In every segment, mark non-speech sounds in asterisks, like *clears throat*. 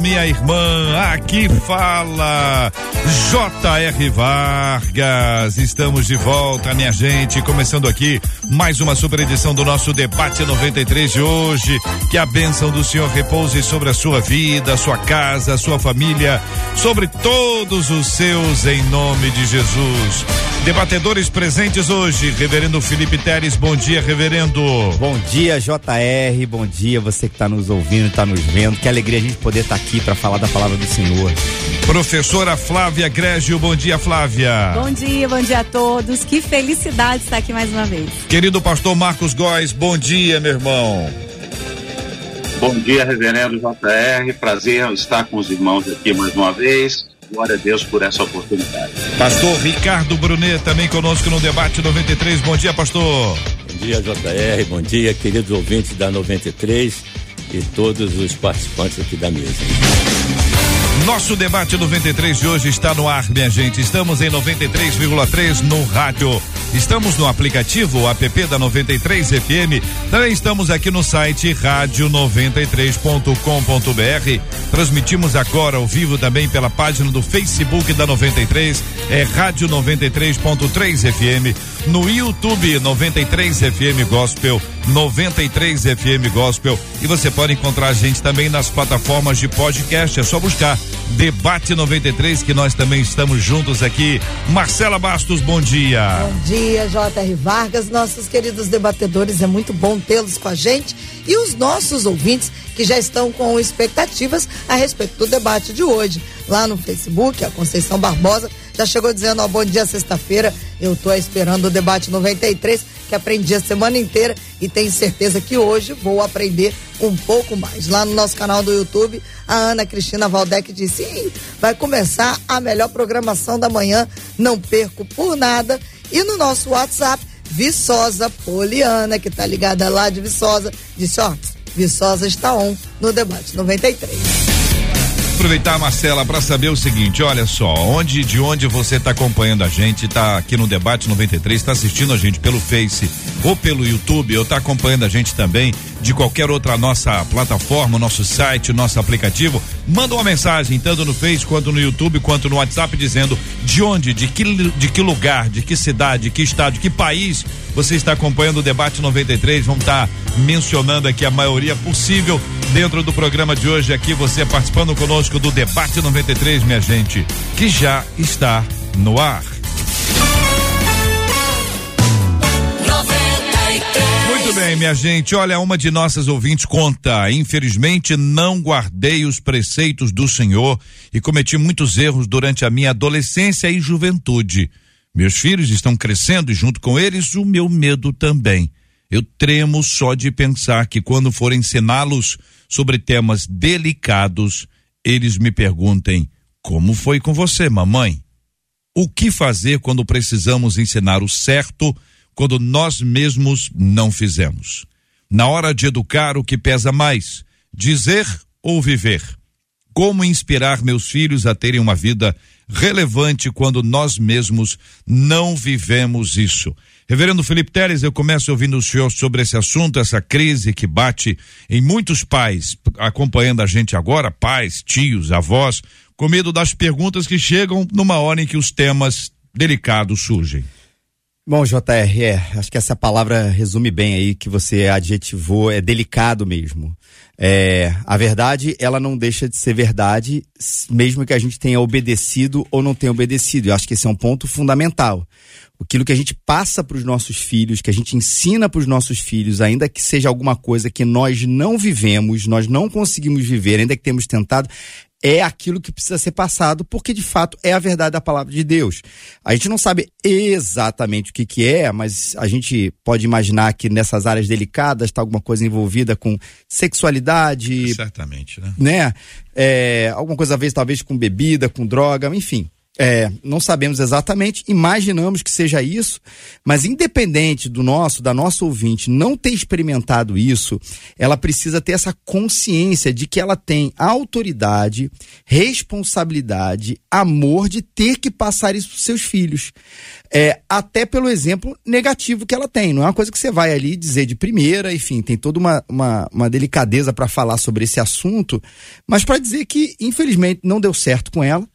minha irmã, aqui fala J.R. Vargas. Estamos de volta, minha gente, começando aqui mais uma super edição do nosso debate 93 de hoje. Que a bênção do Senhor repouse sobre a sua vida, sua casa, sua família, sobre todos os seus, em nome de Jesus. Debatedores presentes hoje, Reverendo Felipe Teres, bom dia, Reverendo. Bom dia, JR, bom dia você que está nos ouvindo, está nos vendo. Que alegria a gente poder estar tá aqui para falar da palavra do Senhor. Professora Flávia Grégio, bom dia, Flávia. Bom dia, bom dia a todos. Que felicidade estar aqui mais uma vez. Querido pastor Marcos Góes, bom dia, meu irmão. Bom dia, reverendo JR. Prazer estar com os irmãos aqui mais uma vez. Glória a Deus por essa oportunidade. Pastor Ricardo Brunet, também conosco no debate 93. Bom dia, pastor. Bom dia, JR. Bom dia, queridos ouvintes da 93 e todos os participantes aqui da mesa. Nosso debate 93 de hoje está no ar, minha gente. Estamos em 93,3 no rádio. Estamos no aplicativo app da 93 FM. Também estamos aqui no site rádio93.com.br. Transmitimos agora ao vivo também pela página do Facebook da 93, é Rádio 93.3 FM. No YouTube 93 FM Gospel, 93 FM Gospel. E você pode encontrar a gente também nas plataformas de podcast. É só buscar Debate 93, que nós também estamos juntos aqui. Marcela Bastos, bom dia. Bom dia, J.R. Vargas, nossos queridos debatedores, é muito bom tê-los com a gente e os nossos ouvintes que já estão com expectativas a respeito do debate de hoje. Lá no Facebook, a Conceição Barbosa já chegou dizendo: ó, bom dia, sexta-feira. Eu estou esperando o debate 93, que aprendi a semana inteira e tenho certeza que hoje vou aprender um pouco mais. Lá no nosso canal do YouTube, a Ana Cristina Valdec disse: vai começar a melhor programação da manhã, não perco por nada. E no nosso WhatsApp, Viçosa Poliana, que está ligada lá de Viçosa, disse: ó, Viçosa está on no debate 93 aproveitar, Marcela, para saber o seguinte: olha só, onde de onde você está acompanhando a gente, está aqui no Debate 93, está assistindo a gente pelo Face ou pelo YouTube, ou está acompanhando a gente também de qualquer outra nossa plataforma, nosso site, nosso aplicativo, manda uma mensagem, tanto no Face quanto no YouTube, quanto no WhatsApp, dizendo de onde, de que, de que lugar, de que cidade, de que estado, de que país você está acompanhando o Debate 93. Vamos estar tá mencionando aqui a maioria possível dentro do programa de hoje, aqui você participando conosco do Debate 93, minha gente, que já está no ar. Muito bem, minha gente. Olha, uma de nossas ouvintes conta: infelizmente não guardei os preceitos do Senhor e cometi muitos erros durante a minha adolescência e juventude. Meus filhos estão crescendo e, junto com eles, o meu medo também. Eu tremo só de pensar que, quando for ensiná-los sobre temas delicados, eles me perguntem: Como foi com você, mamãe? O que fazer quando precisamos ensinar o certo quando nós mesmos não fizemos? Na hora de educar, o que pesa mais? Dizer ou viver? Como inspirar meus filhos a terem uma vida relevante quando nós mesmos não vivemos isso? Reverendo Felipe Teres, eu começo ouvindo o senhor sobre esse assunto, essa crise que bate em muitos pais, acompanhando a gente agora, pais, tios, avós, com medo das perguntas que chegam numa hora em que os temas delicados surgem. Bom, JR, é, acho que essa palavra resume bem aí que você adjetivou, é delicado mesmo. É, a verdade, ela não deixa de ser verdade, mesmo que a gente tenha obedecido ou não tenha obedecido. Eu acho que esse é um ponto fundamental aquilo que a gente passa para os nossos filhos, que a gente ensina para os nossos filhos, ainda que seja alguma coisa que nós não vivemos, nós não conseguimos viver, ainda que temos tentado, é aquilo que precisa ser passado, porque de fato é a verdade da palavra de Deus. A gente não sabe exatamente o que, que é, mas a gente pode imaginar que nessas áreas delicadas está alguma coisa envolvida com sexualidade. Certamente, né? né? É, alguma coisa a ver, talvez, com bebida, com droga, enfim É, não sabemos exatamente, imaginamos que seja isso, mas independente do nosso, da nossa ouvinte não ter experimentado isso, ela precisa ter essa consciência de que ela tem autoridade, responsabilidade, amor de ter que passar isso para seus filhos. É, até pelo exemplo negativo que ela tem. Não é uma coisa que você vai ali dizer de primeira, enfim, tem toda uma, uma, uma delicadeza para falar sobre esse assunto, mas para dizer que, infelizmente, não deu certo com ela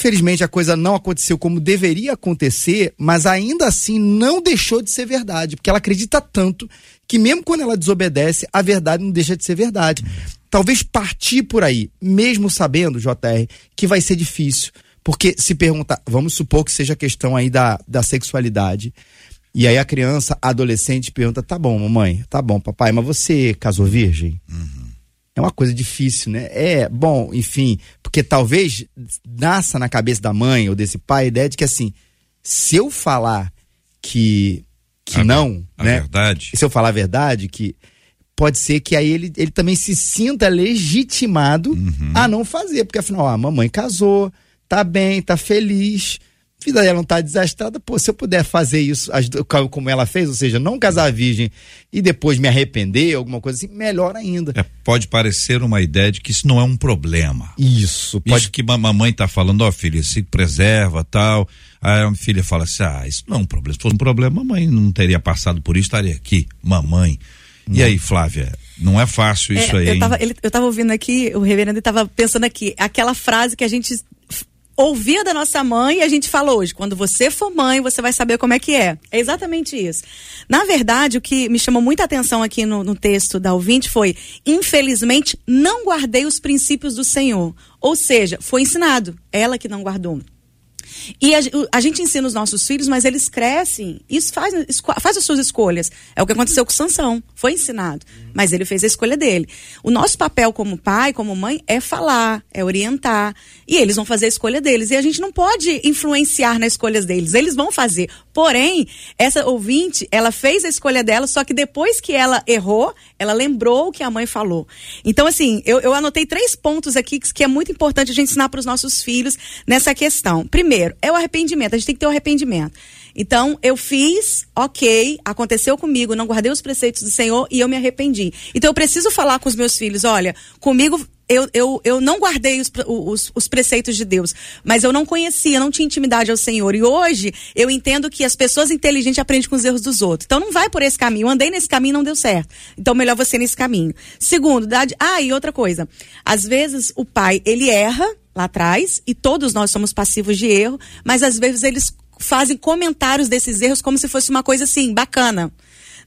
Infelizmente a coisa não aconteceu como deveria acontecer, mas ainda assim não deixou de ser verdade, porque ela acredita tanto que mesmo quando ela desobedece, a verdade não deixa de ser verdade. Talvez partir por aí, mesmo sabendo, JR, que vai ser difícil. Porque se perguntar, vamos supor que seja a questão aí da, da sexualidade. E aí a criança, a adolescente, pergunta: tá bom, mamãe, tá bom, papai, mas você casou virgem? Uhum. É uma coisa difícil, né? É, bom, enfim, porque talvez nasça na cabeça da mãe ou desse pai a ideia de que assim, se eu falar que que a, não, a né? verdade. Se eu falar a verdade, que pode ser que aí ele, ele também se sinta legitimado uhum. a não fazer, porque afinal, a mamãe casou, tá bem, tá feliz, vida dela não tá desastrada, pô, se eu puder fazer isso como ela fez, ou seja, não casar virgem e depois me arrepender, alguma coisa assim, melhor ainda. É, pode parecer uma ideia de que isso não é um problema. Isso. Pode... Isso que a mamãe tá falando, ó oh, filha, se preserva, tal. Aí a filha fala assim, ah, isso não é um problema. Se fosse um problema, mamãe não teria passado por isso, estaria aqui, mamãe. Não. E aí, Flávia, não é fácil isso é, aí. Eu tava, ele, eu tava ouvindo aqui, o reverendo estava pensando aqui, aquela frase que a gente ouvia da nossa mãe e a gente fala hoje, quando você for mãe, você vai saber como é que é. É exatamente isso. Na verdade, o que me chamou muita atenção aqui no, no texto da ouvinte foi, infelizmente, não guardei os princípios do Senhor. Ou seja, foi ensinado, ela que não guardou. E a, a, gente ensina os nossos filhos, mas eles crescem. Isso faz, faz as suas escolhas. É o que aconteceu com Sansão. Foi ensinado. Mas ele fez a escolha dele. O nosso papel como pai, como mãe, é falar, é orientar. E eles vão fazer a escolha deles. E a gente não pode influenciar nas escolhas deles. Eles vão fazer. Porém, essa ouvinte, ela fez a escolha dela, só que depois que ela errou, ela lembrou o que a mãe falou. Então, assim, eu, eu anotei três pontos aqui que, que é muito importante a gente ensinar para os nossos filhos nessa questão. Primeiro, é o arrependimento. A gente tem que ter o arrependimento. Então, eu fiz, ok, aconteceu comigo, não guardei os preceitos do Senhor e eu me arrependi. Então, eu preciso falar com os meus filhos: olha, comigo eu, eu, eu não guardei os, os, os, preceitos de Deus, mas eu não conhecia, não tinha intimidade ao Senhor. E hoje eu entendo que as pessoas inteligentes aprendem com os erros dos outros. Então não vai por esse caminho. Eu andei nesse caminho não deu certo. Então melhor você nesse caminho. Segundo, ah, e outra coisa. Às vezes o pai, ele erra lá atrás, e todos nós somos passivos de erro, mas às vezes eles fazem comentários desses erros como se fosse uma coisa assim, bacana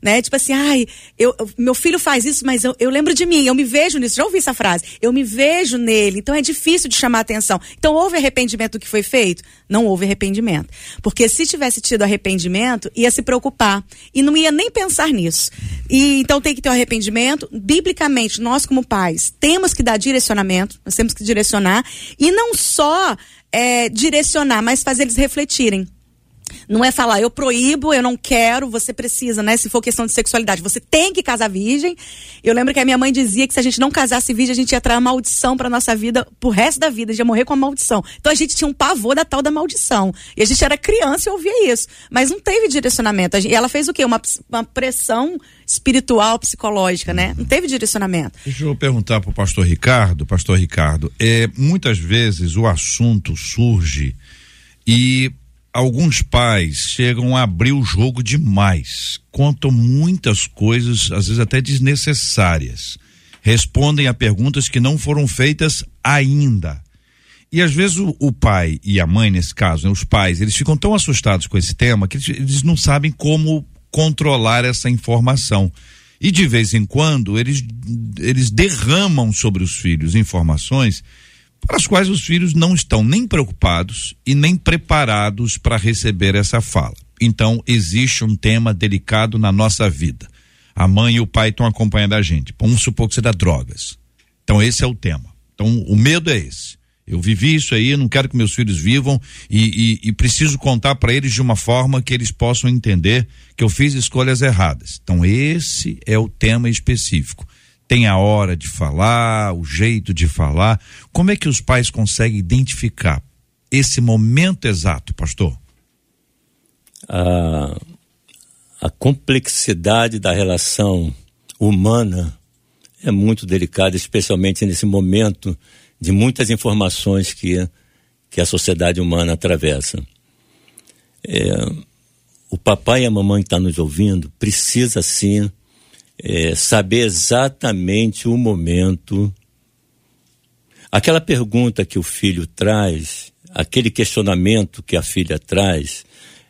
né? Tipo assim, ai, eu, meu filho faz isso, mas eu, eu lembro de mim, eu me vejo nisso. Já ouvi essa frase? Eu me vejo nele, então é difícil de chamar atenção. Então houve arrependimento do que foi feito? Não houve arrependimento. Porque se tivesse tido arrependimento, ia se preocupar e não ia nem pensar nisso. E então tem que ter um arrependimento. Biblicamente, nós como pais temos que dar direcionamento, nós temos que direcionar e não só é, direcionar, mas fazer eles refletirem. Não é falar, eu proíbo, eu não quero, você precisa, né? Se for questão de sexualidade, você tem que casar virgem. Eu lembro que a minha mãe dizia que se a gente não casasse virgem, a gente ia trazer maldição pra nossa vida, pro resto da vida, a gente ia morrer com a maldição. Então a gente tinha um pavor da tal da maldição. E a gente era criança e ouvia isso. Mas não teve direcionamento. E ela fez o quê? Uma, uma pressão espiritual, psicológica, né? Não teve direcionamento. Deixa eu perguntar pro pastor Ricardo, pastor Ricardo, é, muitas vezes o assunto surge e alguns pais chegam a abrir o jogo demais, contam muitas coisas, às vezes até desnecessárias, respondem a perguntas que não foram feitas ainda. E às vezes o, o pai e a mãe, nesse caso, né, os pais, eles ficam tão assustados com esse tema que eles, eles não sabem como controlar essa informação. E de vez em quando eles, eles derramam sobre os filhos informações para as quais os filhos não estão nem preocupados e nem preparados para receber essa fala. Então, existe um tema delicado na nossa vida. A mãe e o pai estão acompanhando a gente. Vamos supor que você dá drogas. Então, esse é o tema. Então, o medo é esse. Eu vivi isso aí, não quero que meus filhos vivam e, e, e preciso contar para eles de uma forma que eles possam entender que eu fiz escolhas erradas. Então, esse é o tema específico tem a hora de falar, o jeito de falar. Como é que os pais conseguem identificar esse momento exato, pastor? A, a complexidade da relação humana é muito delicada, especialmente nesse momento de muitas informações que, que a sociedade humana atravessa. É, o papai e a mamãe que estão tá nos ouvindo precisa sim é, saber exatamente o momento. Aquela pergunta que o filho traz, aquele questionamento que a filha traz,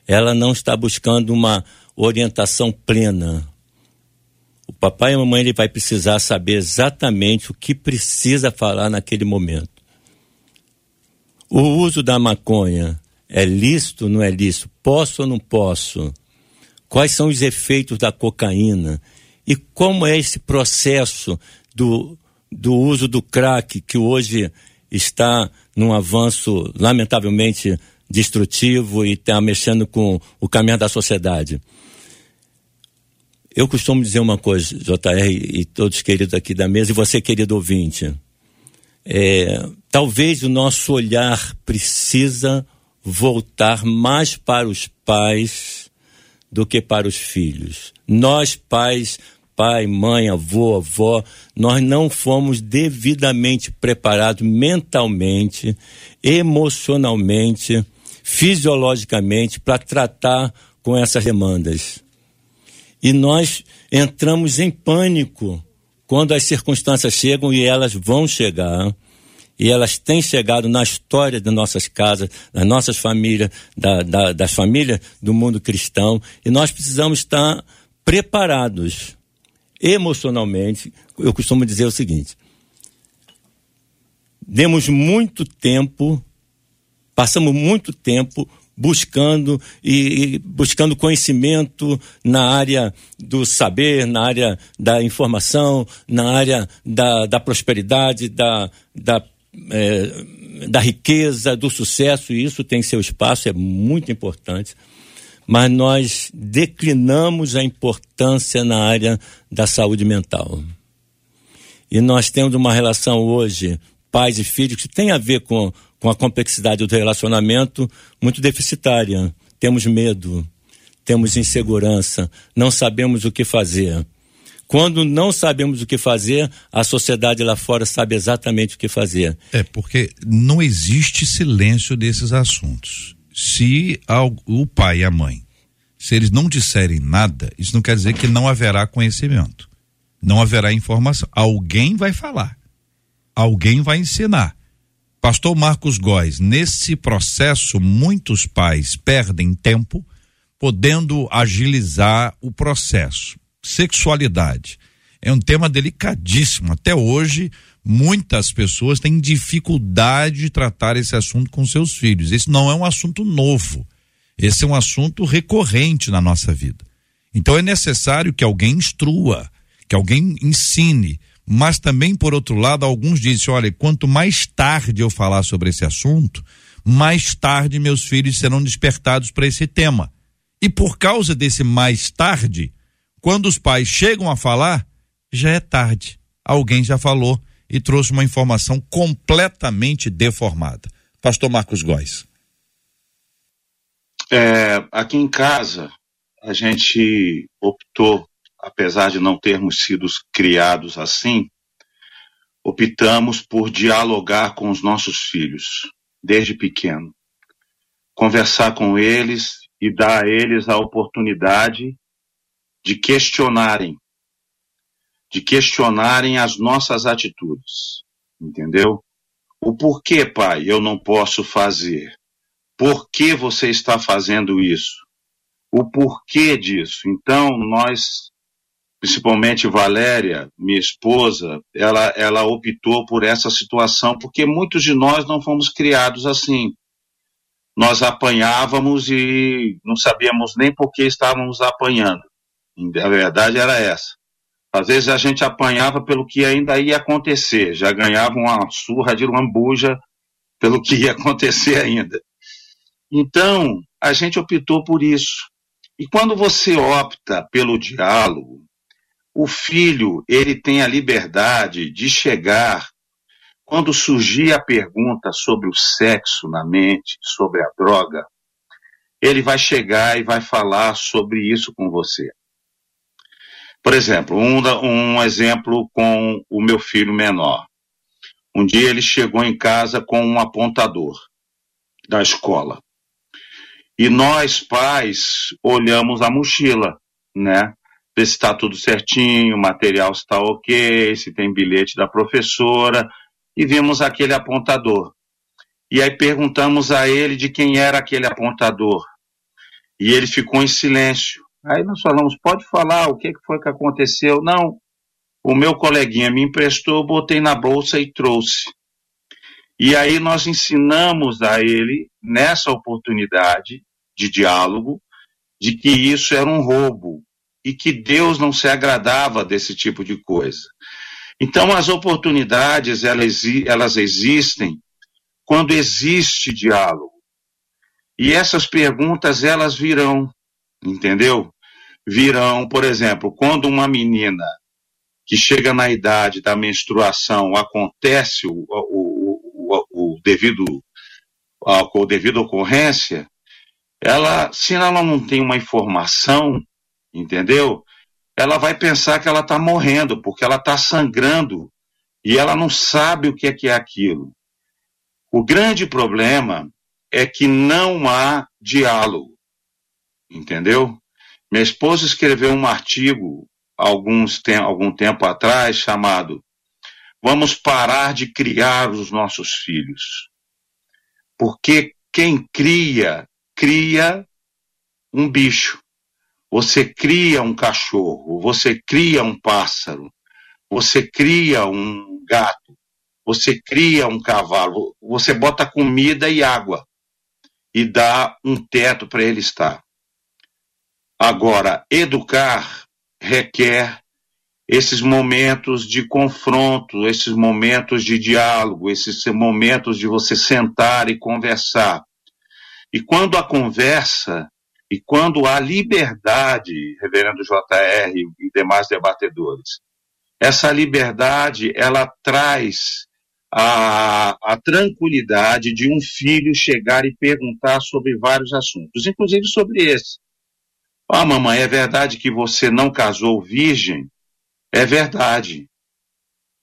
ela não está buscando uma orientação plena. O papai e a mamãe ele vai precisar saber exatamente o que precisa falar naquele momento. O uso da maconha é lícito ou não é lícito? Posso ou não posso? Quais são os efeitos da cocaína? E como é esse processo do, do uso do crack, que hoje está num avanço lamentavelmente destrutivo e está mexendo com o caminho da sociedade? Eu costumo dizer uma coisa, JR e todos queridos aqui da mesa, e você, querido ouvinte. É, talvez o nosso olhar precisa voltar mais para os pais do que para os filhos. Nós, pais, pai, mãe, avô, avó, nós não fomos devidamente preparados mentalmente, emocionalmente, fisiologicamente para tratar com essas demandas. E nós entramos em pânico quando as circunstâncias chegam e elas vão chegar. E elas têm chegado na história de nossas casas, das nossas famílias, da, da, das famílias do mundo cristão. E nós precisamos estar preparados emocionalmente. Eu costumo dizer o seguinte: demos muito tempo, passamos muito tempo buscando e, buscando conhecimento na área do saber, na área da informação, na área da, da prosperidade, da, da, é, da riqueza, do sucesso, e isso tem seu espaço, é muito importante. Mas nós declinamos a importância na área da saúde mental. E nós temos uma relação hoje, pais e filhos, que tem a ver com com a complexidade do relacionamento muito deficitária. Temos medo, temos insegurança, não sabemos o que fazer. Quando não sabemos o que fazer, a sociedade lá fora sabe exatamente o que fazer. É, porque não existe silêncio desses assuntos. Se o pai e a mãe, se eles não disserem nada, isso não quer dizer que não haverá conhecimento. Não haverá informação. Alguém vai falar. Alguém vai ensinar. Pastor Marcos Góes, nesse processo, muitos pais perdem tempo podendo agilizar o processo. Sexualidade é um tema delicadíssimo. Até hoje, muitas pessoas têm dificuldade de tratar esse assunto com seus filhos. Esse não é um assunto novo. Esse é um assunto recorrente na nossa vida. Então é necessário que alguém instrua, que alguém ensine, mas também, por outro lado, alguns dizem: olha, quanto mais tarde eu falar sobre esse assunto, mais tarde meus filhos serão despertados para esse tema. E por causa desse mais tarde, quando os pais chegam a falar, já é tarde. Alguém já falou e trouxe uma informação completamente deformada. Pastor Marcos Góes. É, aqui em casa, a gente optou apesar de não termos sido criados assim, optamos por dialogar com os nossos filhos, desde pequeno. Conversar com eles e dar a eles a oportunidade de questionarem, de questionarem as nossas atitudes, entendeu? O porquê, pai, eu não posso fazer? Por que você está fazendo isso? O porquê disso? Então, nós principalmente Valéria, minha esposa, ela, ela optou por essa situação, porque muitos de nós não fomos criados assim. Nós apanhávamos e não sabíamos nem por que estávamos apanhando. A verdade era essa. Às vezes a gente apanhava pelo que ainda ia acontecer, já ganhava uma surra de lambuja pelo que ia acontecer ainda. Então, a gente optou por isso. E quando você opta pelo diálogo, o filho ele tem a liberdade de chegar quando surgir a pergunta sobre o sexo na mente, sobre a droga, ele vai chegar e vai falar sobre isso com você. Por exemplo, um, um exemplo com o meu filho menor. Um dia ele chegou em casa com um apontador da escola. E nós, pais, olhamos a mochila, né? Ver se está tudo certinho, o material está ok, se tem bilhete da professora, e vimos aquele apontador. E aí perguntamos a ele de quem era aquele apontador. E ele ficou em silêncio. Aí nós falamos, pode falar, o que foi que aconteceu? Não, o meu coleguinha me emprestou, botei na bolsa e trouxe. E aí nós ensinamos a ele, nessa oportunidade de diálogo, de que isso era um roubo e que Deus não se agradava desse tipo de coisa. Então, as oportunidades, elas, elas existem quando existe diálogo. E essas perguntas, elas virão, entendeu? Virão, por exemplo, quando uma menina que chega na idade da menstruação acontece o, o, o, o devido a, devido ocorrência, ela, se ela não tem uma informação, entendeu? Ela vai pensar que ela está morrendo, porque ela está sangrando e ela não sabe o que é que é aquilo. O grande problema é que não há diálogo, entendeu? Minha esposa escreveu um artigo alguns tem, algum tempo atrás chamado Vamos parar de criar os nossos filhos. Porque quem cria, cria um bicho. Você cria um cachorro, você cria um pássaro, você cria um gato, você cria um cavalo, você bota comida e água e dá um teto para ele estar. Agora, educar requer esses momentos de confronto, esses momentos de diálogo, esses momentos de você sentar e conversar. E quando a conversa e quando há liberdade, reverendo JR e demais debatedores, essa liberdade ela traz a, a tranquilidade de um filho chegar e perguntar sobre vários assuntos, inclusive sobre esse. Ah, mamãe, é verdade que você não casou virgem? É verdade.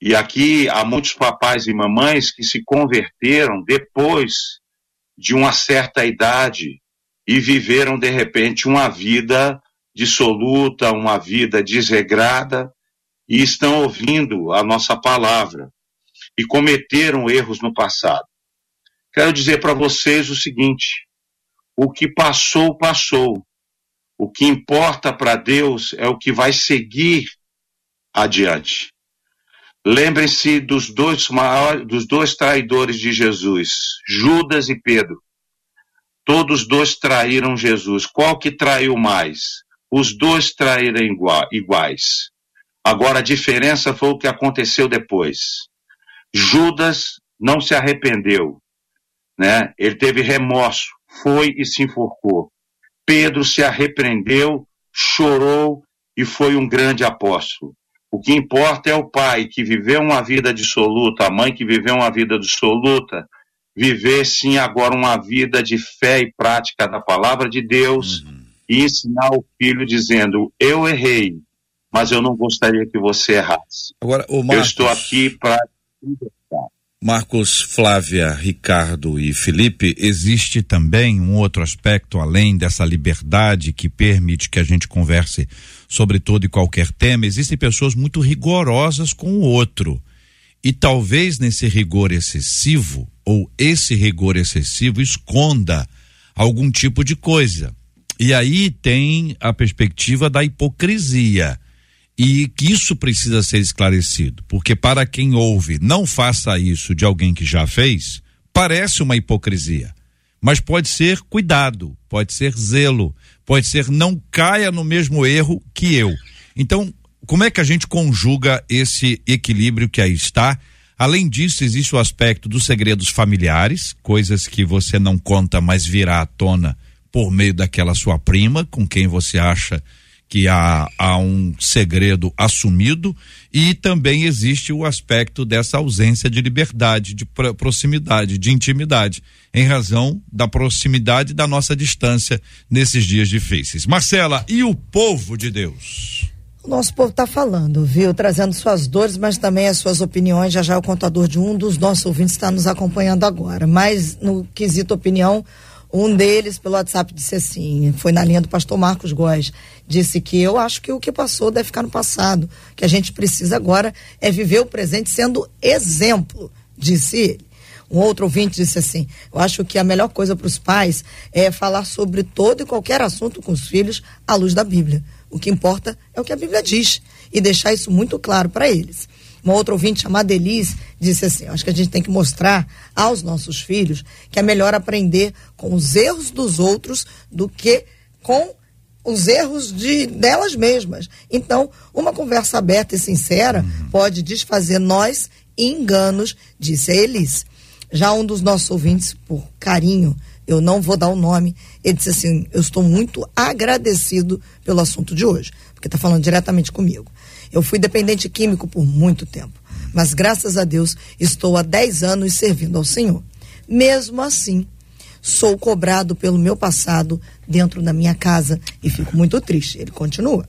E aqui há muitos papais e mamães que se converteram depois de uma certa idade e viveram de repente uma vida dissoluta, uma vida desregrada e estão ouvindo a nossa palavra e cometeram erros no passado. Quero dizer para vocês o seguinte: o que passou, passou. O que importa para Deus é o que vai seguir adiante. Lembrem-se dos dois maiores, dos dois traidores de Jesus, Judas e Pedro. Todos dois traíram Jesus. Qual que traiu mais? Os dois traíram iguais. Agora a diferença foi o que aconteceu depois. Judas não se arrependeu, né? Ele teve remorso, foi e se enforcou. Pedro se arrependeu, chorou e foi um grande apóstolo. O que importa é o pai que viveu uma vida dissoluta, a mãe que viveu uma vida dissoluta, viver sim agora uma vida de fé e prática da palavra de Deus uhum. e ensinar o filho dizendo: Eu errei, mas eu não gostaria que você errasse. Agora, o Marcos... Eu estou aqui para Marcos, Flávia, Ricardo e Felipe, existe também um outro aspecto além dessa liberdade que permite que a gente converse sobre todo e qualquer tema. Existem pessoas muito rigorosas com o outro. E talvez nesse rigor excessivo, ou esse rigor excessivo, esconda algum tipo de coisa. E aí tem a perspectiva da hipocrisia e que isso precisa ser esclarecido, porque para quem ouve, não faça isso de alguém que já fez, parece uma hipocrisia. Mas pode ser cuidado, pode ser zelo, pode ser não caia no mesmo erro que eu. Então, como é que a gente conjuga esse equilíbrio que aí está? Além disso, existe o aspecto dos segredos familiares, coisas que você não conta, mas virá à tona por meio daquela sua prima, com quem você acha que há, há um segredo assumido e também existe o aspecto dessa ausência de liberdade, de proximidade, de intimidade, em razão da proximidade da nossa distância nesses dias difíceis. Marcela, e o povo de Deus? O nosso povo está falando, viu? Trazendo suas dores, mas também as suas opiniões. Já já o contador de um dos nossos ouvintes está nos acompanhando agora. Mas no quesito opinião, um deles, pelo WhatsApp, disse assim: foi na linha do pastor Marcos Góes. Disse que eu acho que o que passou deve ficar no passado. que a gente precisa agora é viver o presente sendo exemplo, disse ele. Um outro ouvinte disse assim: Eu acho que a melhor coisa para os pais é falar sobre todo e qualquer assunto com os filhos à luz da Bíblia. O que importa é o que a Bíblia diz e deixar isso muito claro para eles. Uma outra ouvinte chamada Elis disse assim: Acho que a gente tem que mostrar aos nossos filhos que é melhor aprender com os erros dos outros do que com os erros de delas mesmas. Então, uma conversa aberta e sincera uhum. pode desfazer nós enganos, disse a Elis. Já um dos nossos ouvintes, por carinho, eu não vou dar o nome, ele disse assim: Eu estou muito agradecido pelo assunto de hoje, porque está falando diretamente comigo. Eu fui dependente químico por muito tempo, mas graças a Deus estou há 10 anos servindo ao Senhor. Mesmo assim, sou cobrado pelo meu passado dentro da minha casa e fico muito triste. Ele continua.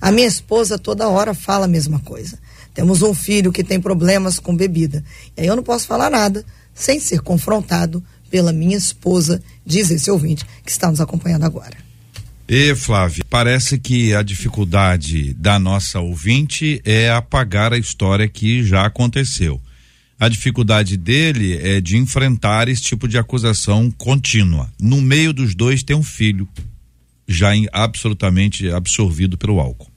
A minha esposa toda hora fala a mesma coisa. Temos um filho que tem problemas com bebida. E aí eu não posso falar nada sem ser confrontado pela minha esposa, diz esse ouvinte que está nos acompanhando agora. E Flávia, parece que a dificuldade da nossa ouvinte é apagar a história que já aconteceu. A dificuldade dele é de enfrentar esse tipo de acusação contínua. No meio dos dois tem um filho, já em, absolutamente absorvido pelo álcool.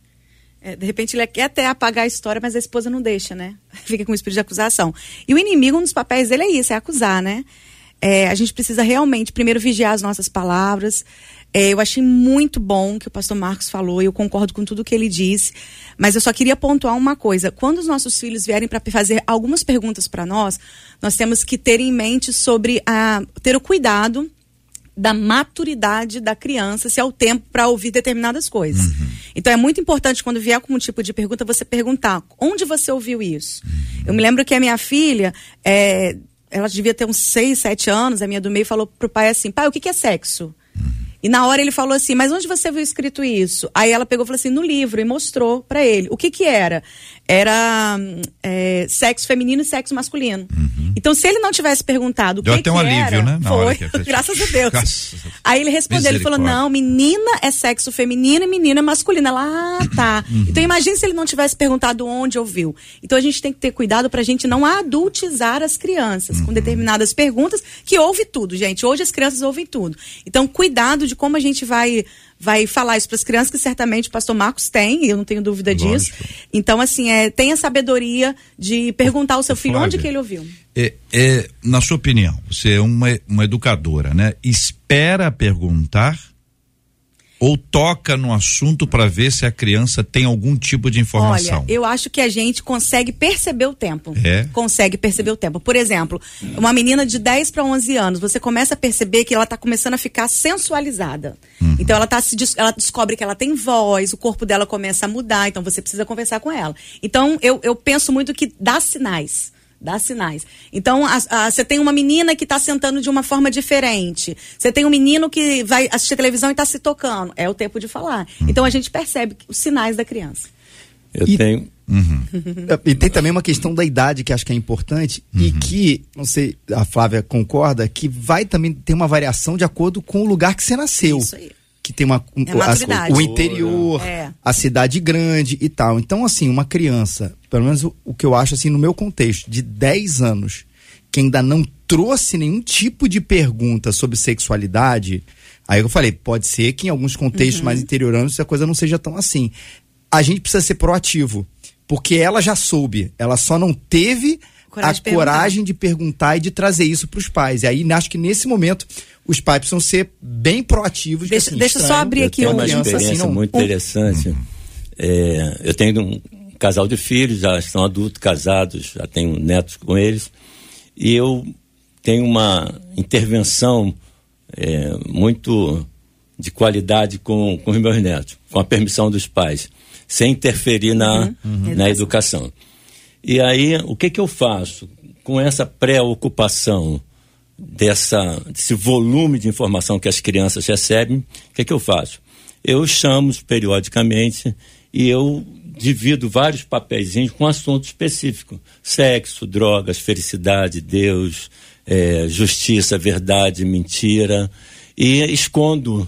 É, de repente ele quer até apagar a história, mas a esposa não deixa, né? *laughs* Fica com o espírito de acusação. E o inimigo, um dos papéis dele é isso, é acusar, né? É, a gente precisa realmente, primeiro, vigiar as nossas palavras, é, eu achei muito bom que o pastor Marcos falou, eu concordo com tudo que ele disse, mas eu só queria pontuar uma coisa. Quando os nossos filhos vierem para fazer algumas perguntas para nós, nós temos que ter em mente sobre a, ter o cuidado da maturidade da criança, se é o tempo para ouvir determinadas coisas. Uhum. Então é muito importante quando vier com um tipo de pergunta você perguntar onde você ouviu isso. Uhum. Eu me lembro que a minha filha, é, ela devia ter uns 6, 7 anos, a minha do meio falou pro pai assim: pai, o que, que é sexo? E na hora ele falou assim: Mas onde você viu escrito isso? Aí ela pegou e falou assim: No livro, e mostrou para ele. O que que era? Era é, sexo feminino e sexo masculino. Uhum. Então, se ele não tivesse perguntado o Deu que, até que um alívio, era, né? Na foi, *laughs* graças a Deus. Aí ele respondeu: Ele falou: Não, menina é sexo feminino e menina é masculino. Ela, ah, tá. Uhum. Então, imagine se ele não tivesse perguntado onde ouviu. Então, a gente tem que ter cuidado pra gente não adultizar as crianças uhum. com determinadas perguntas que ouve tudo, gente. Hoje as crianças ouvem tudo. Então, cuidado de como a gente vai vai falar isso para as crianças, que certamente o pastor Marcos tem, eu não tenho dúvida Lógico. disso. Então, assim, é, tenha sabedoria de perguntar ao seu filho Flávia, onde que ele ouviu. É, é, na sua opinião, você é uma, uma educadora, né? Espera perguntar ou toca no assunto para ver se a criança tem algum tipo de informação? Olha, eu acho que a gente consegue perceber o tempo. É? Consegue perceber o tempo. Por exemplo, uma menina de 10 para 11 anos, você começa a perceber que ela está começando a ficar sensualizada. Uhum. Então ela tá se ela descobre que ela tem voz, o corpo dela começa a mudar, então você precisa conversar com ela. Então eu, eu penso muito que dá sinais dá sinais. Então, você tem uma menina que está sentando de uma forma diferente. Você tem um menino que vai assistir televisão e está se tocando. É o tempo de falar. Uhum. Então, a gente percebe os sinais da criança. Eu e, tenho. Uhum. *laughs* e tem também uma questão da idade que acho que é importante uhum. e que, não sei, a Flávia concorda, que vai também ter uma variação de acordo com o lugar que você nasceu. Isso aí que tem uma um, é o interior, é. a cidade grande e tal. Então, assim, uma criança, pelo menos o, o, que eu acho assim no meu contexto, de 10 anos, que ainda não trouxe nenhum tipo de pergunta sobre sexualidade, aí eu falei, pode ser que em alguns contextos uhum. mais interioranos a coisa não seja tão assim. A gente precisa ser proativo, porque ela já soube, ela só não teve coragem a de coragem de perguntar e de trazer isso para os pais. E aí acho que nesse momento os pais precisam ser bem proativos. Deixa, assim, deixa eu só abrir aqui eu uma experiência assim, não... muito interessante. É, eu tenho um casal de filhos, já estão adultos, casados, já tenho netos com eles, e eu tenho uma intervenção é, muito de qualidade com, com os meus netos, com a permissão dos pais, sem interferir na, uhum. na educação. E aí, o que, que eu faço com essa preocupação dessa, desse volume de informação que as crianças recebem? O que, que eu faço? Eu chamo periodicamente e eu divido vários papéis com assunto específico: sexo, drogas, felicidade, Deus, é, justiça, verdade, mentira, e escondo.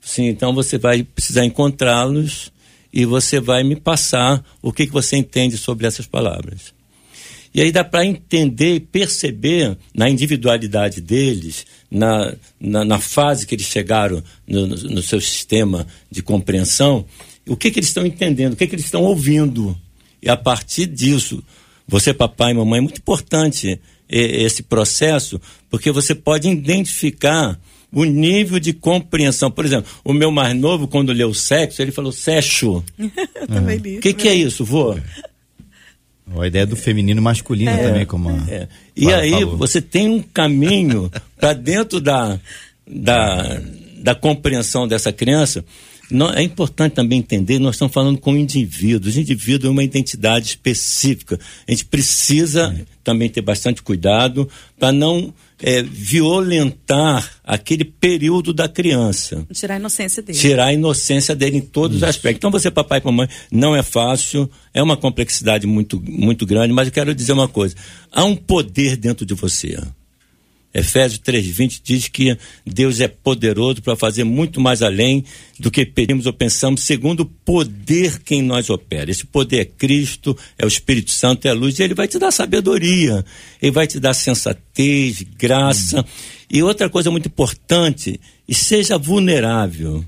Sim, então você vai precisar encontrá-los e você vai me passar o que, que você entende sobre essas palavras. E aí dá para entender e perceber na individualidade deles, na, na, na, fase que eles chegaram no, no, no seu sistema de compreensão, o que, que eles estão entendendo, o que, que eles estão ouvindo. E a partir disso, você, papai e mamãe, é muito importante esse processo, porque você pode identificar o nível de compreensão. Por exemplo, o meu mais novo, quando leu sexo, ele falou sexo. também li. O que, que é isso, vô? A ideia do feminino masculino é, também, como a é. E aí falou. você tem um caminho *laughs* para dentro da, da, da compreensão dessa criança é importante também entender, nós estamos falando com indivíduos. O indivíduo é uma identidade específica. A gente precisa é. também ter bastante cuidado para não é, violentar aquele período da criança. Tirar a inocência dele. Tirar a inocência dele em todos Isso. os aspectos. Então, você, papai e mamãe, não é fácil, é uma complexidade muito, muito grande, mas eu quero dizer uma coisa: há um poder dentro de você. Efésios 3,20 diz que Deus é poderoso para fazer muito mais além do que pedimos ou pensamos, segundo o poder que em nós opera. Esse poder é Cristo, é o Espírito Santo, é a luz, e ele vai te dar sabedoria, ele vai te dar sensatez, graça. Hum. E outra coisa muito importante, seja vulnerável,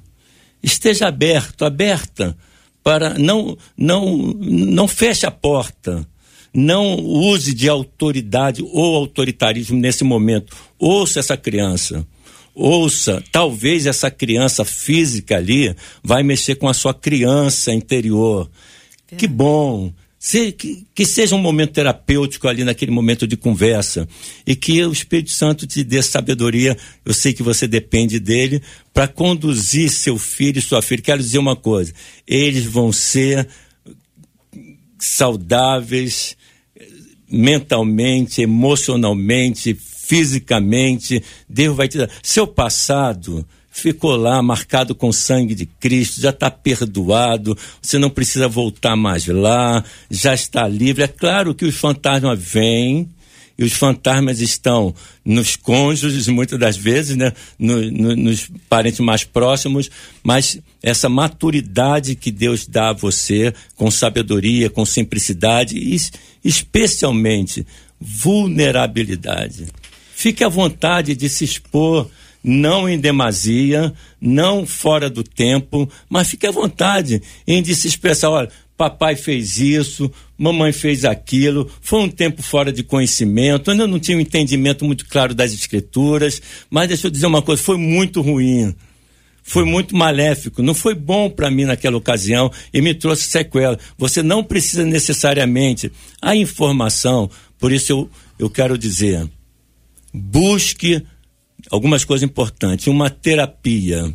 esteja aberto, aberta, para não, não, não feche a porta não use de autoridade ou autoritarismo nesse momento. Ouça essa criança. Ouça, talvez essa criança física ali vai mexer com a sua criança interior. É. Que bom. Se, que, que, seja um momento terapêutico ali naquele momento de conversa e que o Espírito Santo te dê sabedoria. Eu sei que você depende dele para conduzir seu filho e sua filha. Quero dizer uma coisa: eles vão ser saudáveis, mentalmente, emocionalmente, fisicamente. Deus vai te dar. Seu passado ficou lá marcado com o sangue de Cristo, já está perdoado, você não precisa voltar mais lá, já está livre. É claro que os fantasmas vêm, e os fantasmas estão nos cônjuges, muitas das vezes, né? No, no, nos parentes mais próximos, mas essa maturidade que Deus dá a você, com sabedoria, com simplicidade e especialmente vulnerabilidade. Fique à vontade de se expor, não em demasia, não fora do tempo, mas fique à vontade em de se expressar, olha, papai fez isso, mamãe fez aquilo, foi um tempo fora de conhecimento, ainda não tinha um entendimento muito claro das escrituras, mas deixa eu dizer uma coisa, foi muito ruim. Foi muito maléfico, não foi bom para mim naquela ocasião e me trouxe sequela. Você não precisa necessariamente a informação, por isso eu, eu quero dizer, busque algumas coisas importantes, uma terapia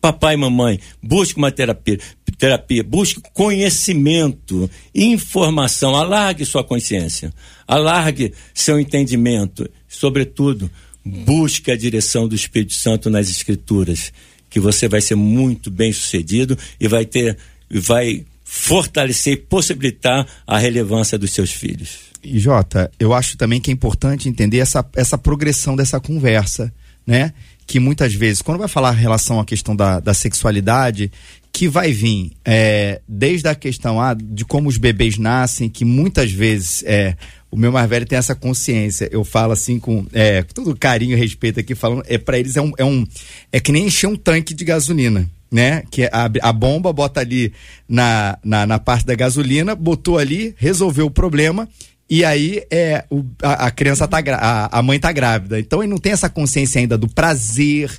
papai e mamãe, busque uma terapia, terapia, busque conhecimento, informação, alargue sua consciência, alargue seu entendimento, sobretudo, busque a direção do Espírito Santo nas escrituras, que você vai ser muito bem sucedido e vai ter, vai fortalecer e possibilitar a relevância dos seus filhos. E Jota, eu acho também que é importante entender essa, essa progressão dessa conversa, né? Que muitas vezes, quando vai falar em relação à questão da, da sexualidade, que vai vir é, desde a questão ah, de como os bebês nascem, que muitas vezes é, o meu mais velho tem essa consciência. Eu falo assim com, é, com todo carinho e respeito aqui, falando, é para eles é um, é um. É que nem encher um tanque de gasolina. Né? Que a, a bomba bota ali na, na, na parte da gasolina, botou ali, resolveu o problema e aí é, o, a, a, criança tá a, a mãe tá grávida. Então ele não tem essa consciência ainda do prazer,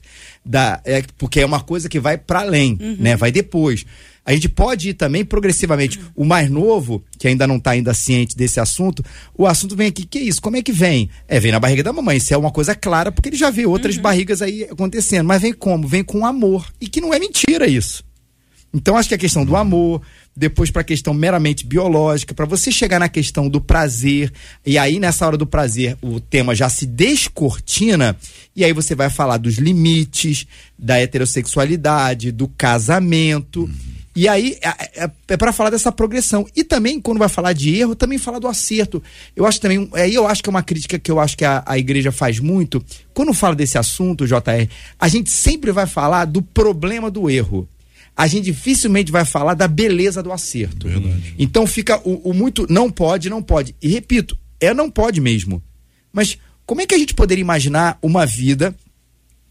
da, é, porque é uma coisa que vai para além, uhum. né? Vai depois. A gente pode ir também progressivamente. O mais novo, que ainda não está ainda ciente desse assunto, o assunto vem aqui, que é isso? Como é que vem? É, vem na barriga da mamãe. Isso é uma coisa clara, porque ele já vê outras uhum. barrigas aí acontecendo. Mas vem como? Vem com amor. E que não é mentira isso. Então acho que a questão do amor, depois para a questão meramente biológica, para você chegar na questão do prazer, e aí nessa hora do prazer o tema já se descortina, e aí você vai falar dos limites, da heterossexualidade, do casamento. Uhum. E aí é, é, é para falar dessa progressão. E também, quando vai falar de erro, também falar do acerto. Eu acho também, aí eu acho que é uma crítica que eu acho que a, a igreja faz muito. Quando fala desse assunto, JR, a gente sempre vai falar do problema do erro a gente dificilmente vai falar da beleza do acerto. Verdade. Então fica o, o, muito não pode, não pode. E repito, é não pode mesmo. Mas como é que a gente poderia imaginar uma vida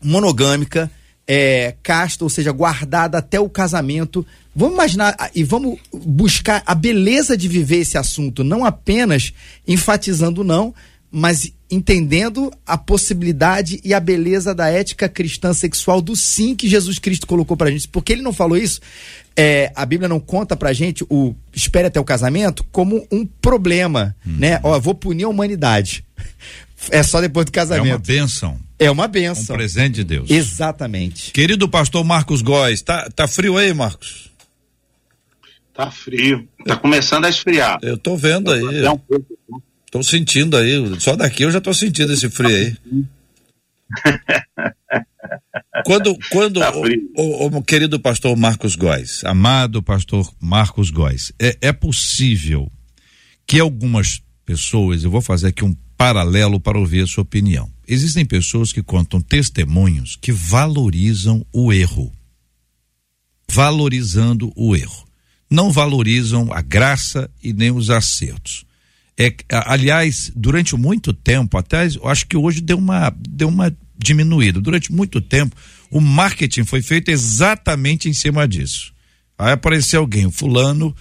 monogâmica, é, casta, ou seja, guardada até o casamento? Vamos imaginar e vamos buscar a beleza de viver esse assunto, não apenas enfatizando não, mas entendendo a possibilidade e a beleza da ética cristã sexual do sim que Jesus Cristo colocou pra gente. Porque ele não falou isso, é, a Bíblia não conta pra gente o espere até o casamento como um problema, hum. né? Ó, vou punir a humanidade. *laughs* É só depois do casamento. É uma bênção. É uma bênção. Um presente de Deus. Exatamente. Querido pastor Marcos Góes, tá, tá frio aí, Marcos? Tá frio. Tá começando a esfriar. Eu tô vendo aí. É um pouco. Tô sentindo aí, só daqui eu já tô sentindo esse frio aí. *laughs* quando, quando tá o, o, o, querido pastor Marcos Góes, amado pastor Marcos Góes, é, é possível que algumas pessoas, eu vou fazer aqui um paralelo para ouvir a sua opinião. Existem pessoas que contam testemunhos que valorizam o erro. Valorizando o erro. Não valorizam a graça e nem os acertos. É, aliás, durante muito tempo, até eu acho que hoje deu uma, deu uma diminuída. Durante muito tempo, o marketing foi feito exatamente em cima disso. Aí apareceu alguém, o fulano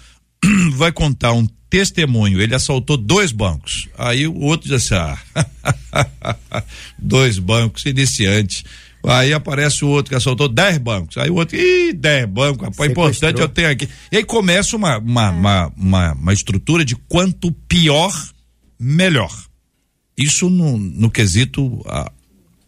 *clears throat* vai contar um testemunho, ele assaltou dois bancos. Aí o outro disse assim, ah, *laughs* dois bancos, iniciante. Aí aparece o outro que assaltou 10 bancos. Aí o outro, ih, 10 bancos, rapaz, importante eu tenho aqui. E aí começa uma, uma, uma, uma, uma estrutura de quanto pior, melhor. Isso no, no quesito ah,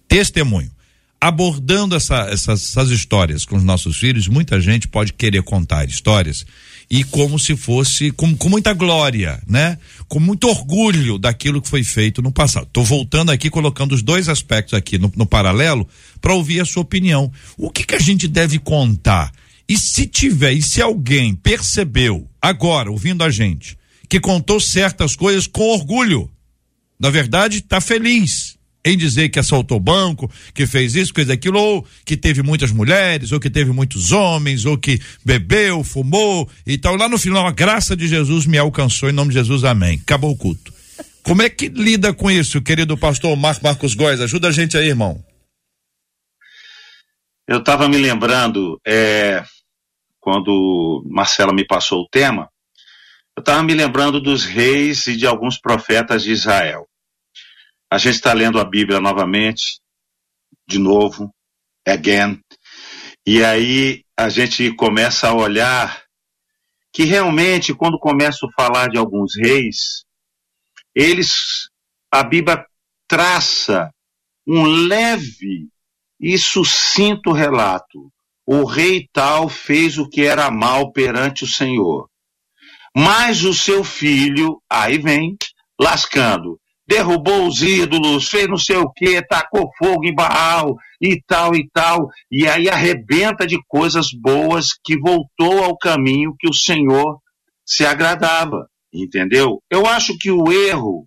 testemunho. Abordando essa, essas, essas histórias com os nossos filhos, muita gente pode querer contar histórias e como se fosse com, com muita glória, né? Com muito orgulho daquilo que foi feito no passado. Estou voltando aqui colocando os dois aspectos aqui no, no paralelo para ouvir a sua opinião. O que que a gente deve contar? E se tiver, e se alguém percebeu agora ouvindo a gente que contou certas coisas com orgulho, na verdade está feliz em dizer que assaltou banco, que fez isso, fez aquilo, ou que teve muitas mulheres, ou que teve muitos homens, ou que bebeu, fumou e tal. Lá no final, a graça de Jesus me alcançou, em nome de Jesus, amém. Acabou o culto. Como é que lida com isso, querido pastor Mar Marcos Góes? Ajuda a gente aí, irmão. Eu estava me lembrando, é, quando Marcela me passou o tema, eu estava me lembrando dos reis e de alguns profetas de Israel. A gente está lendo a Bíblia novamente, de novo, again, e aí a gente começa a olhar que realmente, quando começo a falar de alguns reis, eles, a Bíblia traça um leve e sucinto relato. O rei tal fez o que era mal perante o Senhor. Mas o seu filho, aí vem, lascando, derrubou os ídolos, fez não sei o que, tacou fogo em Baal e tal e tal, e aí arrebenta de coisas boas que voltou ao caminho que o Senhor se agradava, entendeu? Eu acho que o erro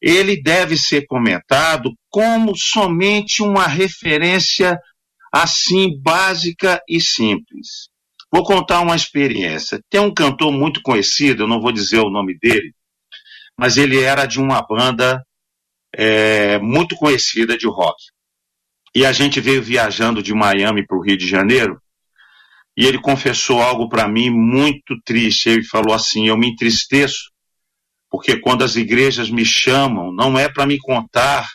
ele deve ser comentado como somente uma referência assim básica e simples. Vou contar uma experiência. Tem um cantor muito conhecido, eu não vou dizer o nome dele, mas ele era de uma banda é, muito conhecida de rock. E a gente veio viajando de Miami para o Rio de Janeiro e ele confessou algo para mim muito triste. Ele falou assim: Eu me entristeço, porque quando as igrejas me chamam, não é para me contar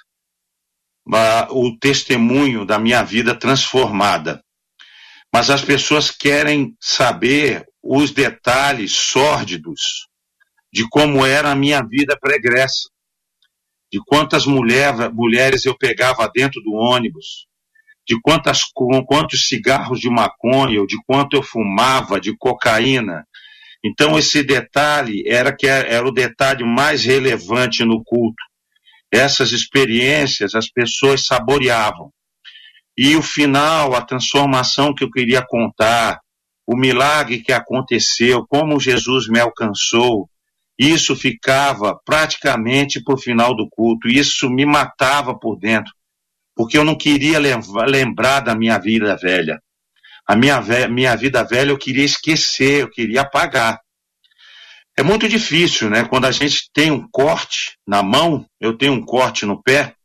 o testemunho da minha vida transformada, Mas as pessoas querem saber os detalhes sórdidos de como era a minha vida pregressa, de quantas mulher, mulheres eu pegava dentro do ônibus, de quantas, quantos cigarros de maconha, ou de quanto eu fumava de cocaína. Então, esse detalhe era que era o detalhe mais relevante no culto. Essas experiências as pessoas saboreavam. E o final, a transformação que eu queria contar, o milagre que aconteceu, como Jesus me alcançou, isso ficava praticamente para o final do culto. Isso me matava por dentro, porque eu não queria lembrar da minha vida velha. A minha, minha vida velha eu queria esquecer, eu queria apagar. É muito difícil, né? Quando a gente tem um corte na mão, eu tenho um corte no pé,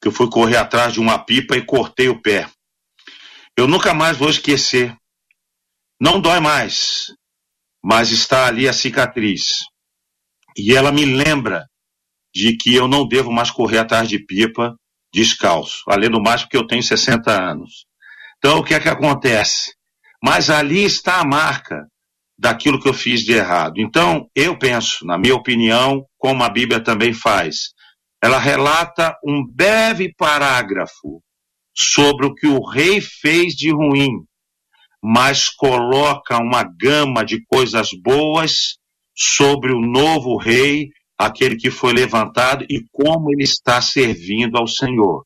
que eu fui correr atrás de uma pipa e cortei o pé. Eu nunca mais vou esquecer. Não dói mais, mas está ali a cicatriz. E ela me lembra de que eu não devo mais correr atrás de pipa descalço, além do mais porque eu tenho 60 anos. Então, o que é que acontece? Mas ali está a marca daquilo que eu fiz de errado. Então, eu penso, na minha opinião, como a Bíblia também faz, ela relata um breve parágrafo sobre o que o rei fez de ruim, mas coloca uma gama de coisas boas sobre o novo rei, aquele que foi levantado e como ele está servindo ao Senhor.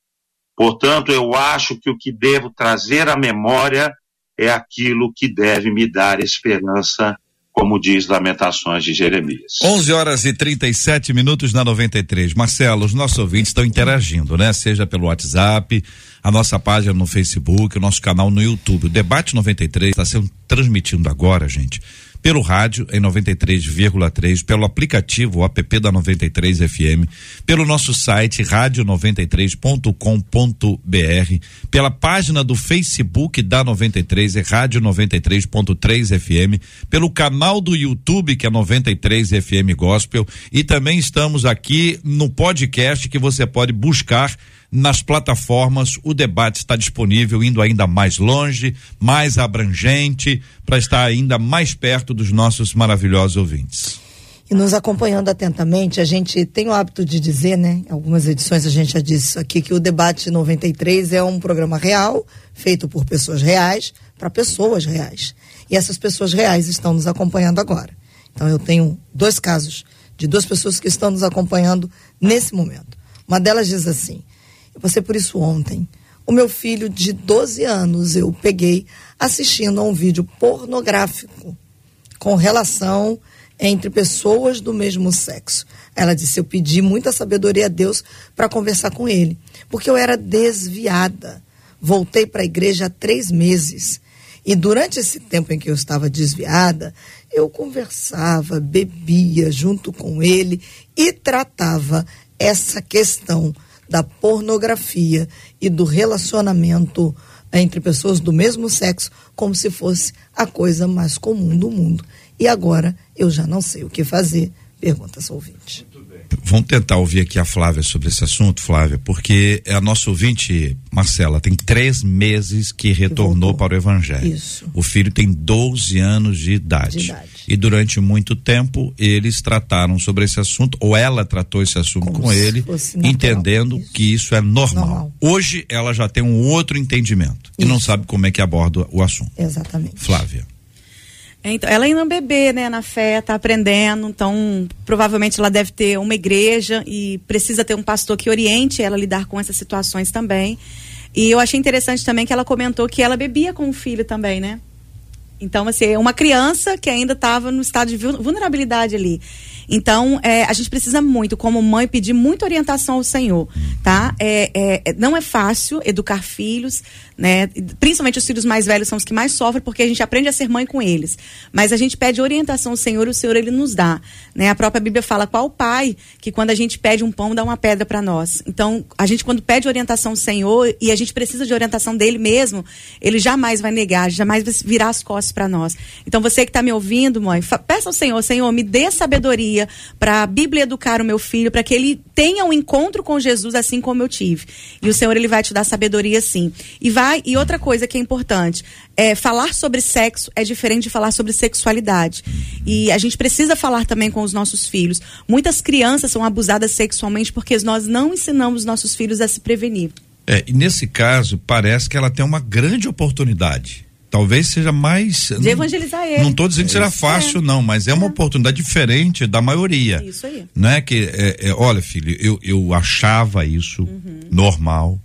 Portanto, eu acho que o que devo trazer à memória é aquilo que deve me dar esperança como diz Lamentações de Jeremias. 11 horas e 37 minutos na 93. Marcelo, os nossos ouvintes estão interagindo, né? Seja pelo WhatsApp, a nossa página no Facebook, o nosso canal no YouTube. O Debate 93 está sendo transmitido agora, gente pelo rádio em 93,3, pelo aplicativo app da 93 FM, pelo nosso site rádio93.com.br, pela página do Facebook da 93 é Rádio 93.3 FM, pelo canal do YouTube que é 93 FM Gospel e também estamos aqui no podcast que você pode buscar nas plataformas. O debate está disponível, indo ainda mais longe, mais abrangente, para estar ainda mais perto dos nossos maravilhosos ouvintes. E nos acompanhando atentamente, a gente tem o hábito de dizer, né? Em algumas edições a gente já disse isso aqui, que o Debate 93 é um programa real, feito por pessoas reais, para pessoas reais. E essas pessoas reais estão nos acompanhando agora. Então eu tenho dois casos de duas pessoas que estão nos acompanhando nesse momento. Uma delas diz assim: passei por isso ontem. O meu filho de 12 anos eu peguei assistindo a um vídeo pornográfico com relação entre pessoas do mesmo sexo. Ela disse: Eu pedi muita sabedoria a Deus para conversar com ele, porque eu era desviada. Voltei para a igreja há três meses. E durante esse tempo em que eu estava desviada, eu conversava, bebia junto com ele e tratava essa questão da pornografia e do relacionamento entre pessoas do mesmo sexo como se fosse a coisa mais comum do mundo. E agora eu já não sei o que fazer. Pergunta ao ouvinte. Vamos tentar ouvir aqui a Flávia sobre esse assunto, Flávia, porque a nossa ouvinte, Marcela, tem três meses que retornou para o Evangelho. Isso. O filho tem 12 anos de idade. de idade. E durante muito tempo eles trataram sobre esse assunto, ou ela tratou esse assunto Como com ele, entendendo isso. que isso é normal. normal. Hoje ela já tem um outro entendimento isso. e não sabe como é que aborda o assunto. Exatamente. Flávia. Então, ela ainda é um bebê, né, na fé, tá aprendendo, então provavelmente ela deve ter uma igreja e precisa ter um pastor que oriente ela a lidar com essas situações também. E eu achei interessante também que ela comentou que ela bebia com o filho também, né? Então, assim, é uma criança que ainda estava no estado de vulnerabilidade ali. Então, é, a gente precisa muito, como mãe, pedir muita orientação ao Senhor, tá? É, é, é, não é fácil educar filhos, né? Principalmente os filhos mais velhos são os que mais sofrem, porque a gente aprende a ser mãe com eles. Mas a gente pede orientação ao Senhor e o Senhor, Ele nos dá, né? A própria Bíblia fala qual o pai que quando a gente pede um pão, dá uma pedra para nós. Então, a gente quando pede orientação ao Senhor e a gente precisa de orientação dele mesmo, ele jamais vai negar, jamais vai virar as costas para nós. Então, você que está me ouvindo, mãe, peça ao Senhor, Senhor, me dê sabedoria para a Bíblia educar o meu filho, para que ele tenha um encontro com Jesus assim como eu tive. E o Senhor ele vai te dar sabedoria sim. E vai tá? E outra coisa que é importante, é falar sobre sexo é diferente de falar sobre sexualidade. E a gente precisa falar também com os nossos filhos. Muitas crianças são abusadas sexualmente porque nós não ensinamos nossos filhos a se prevenir. É, e nesse caso, parece que ela tem uma grande oportunidade. Talvez seja mais. De evangelizar ele. Não estou dizendo que será fácil, é. não, mas é, é, uma oportunidade diferente da maioria. Isso aí. Não é que, é, é, olha, filho, eu, eu achava isso uhum. normal,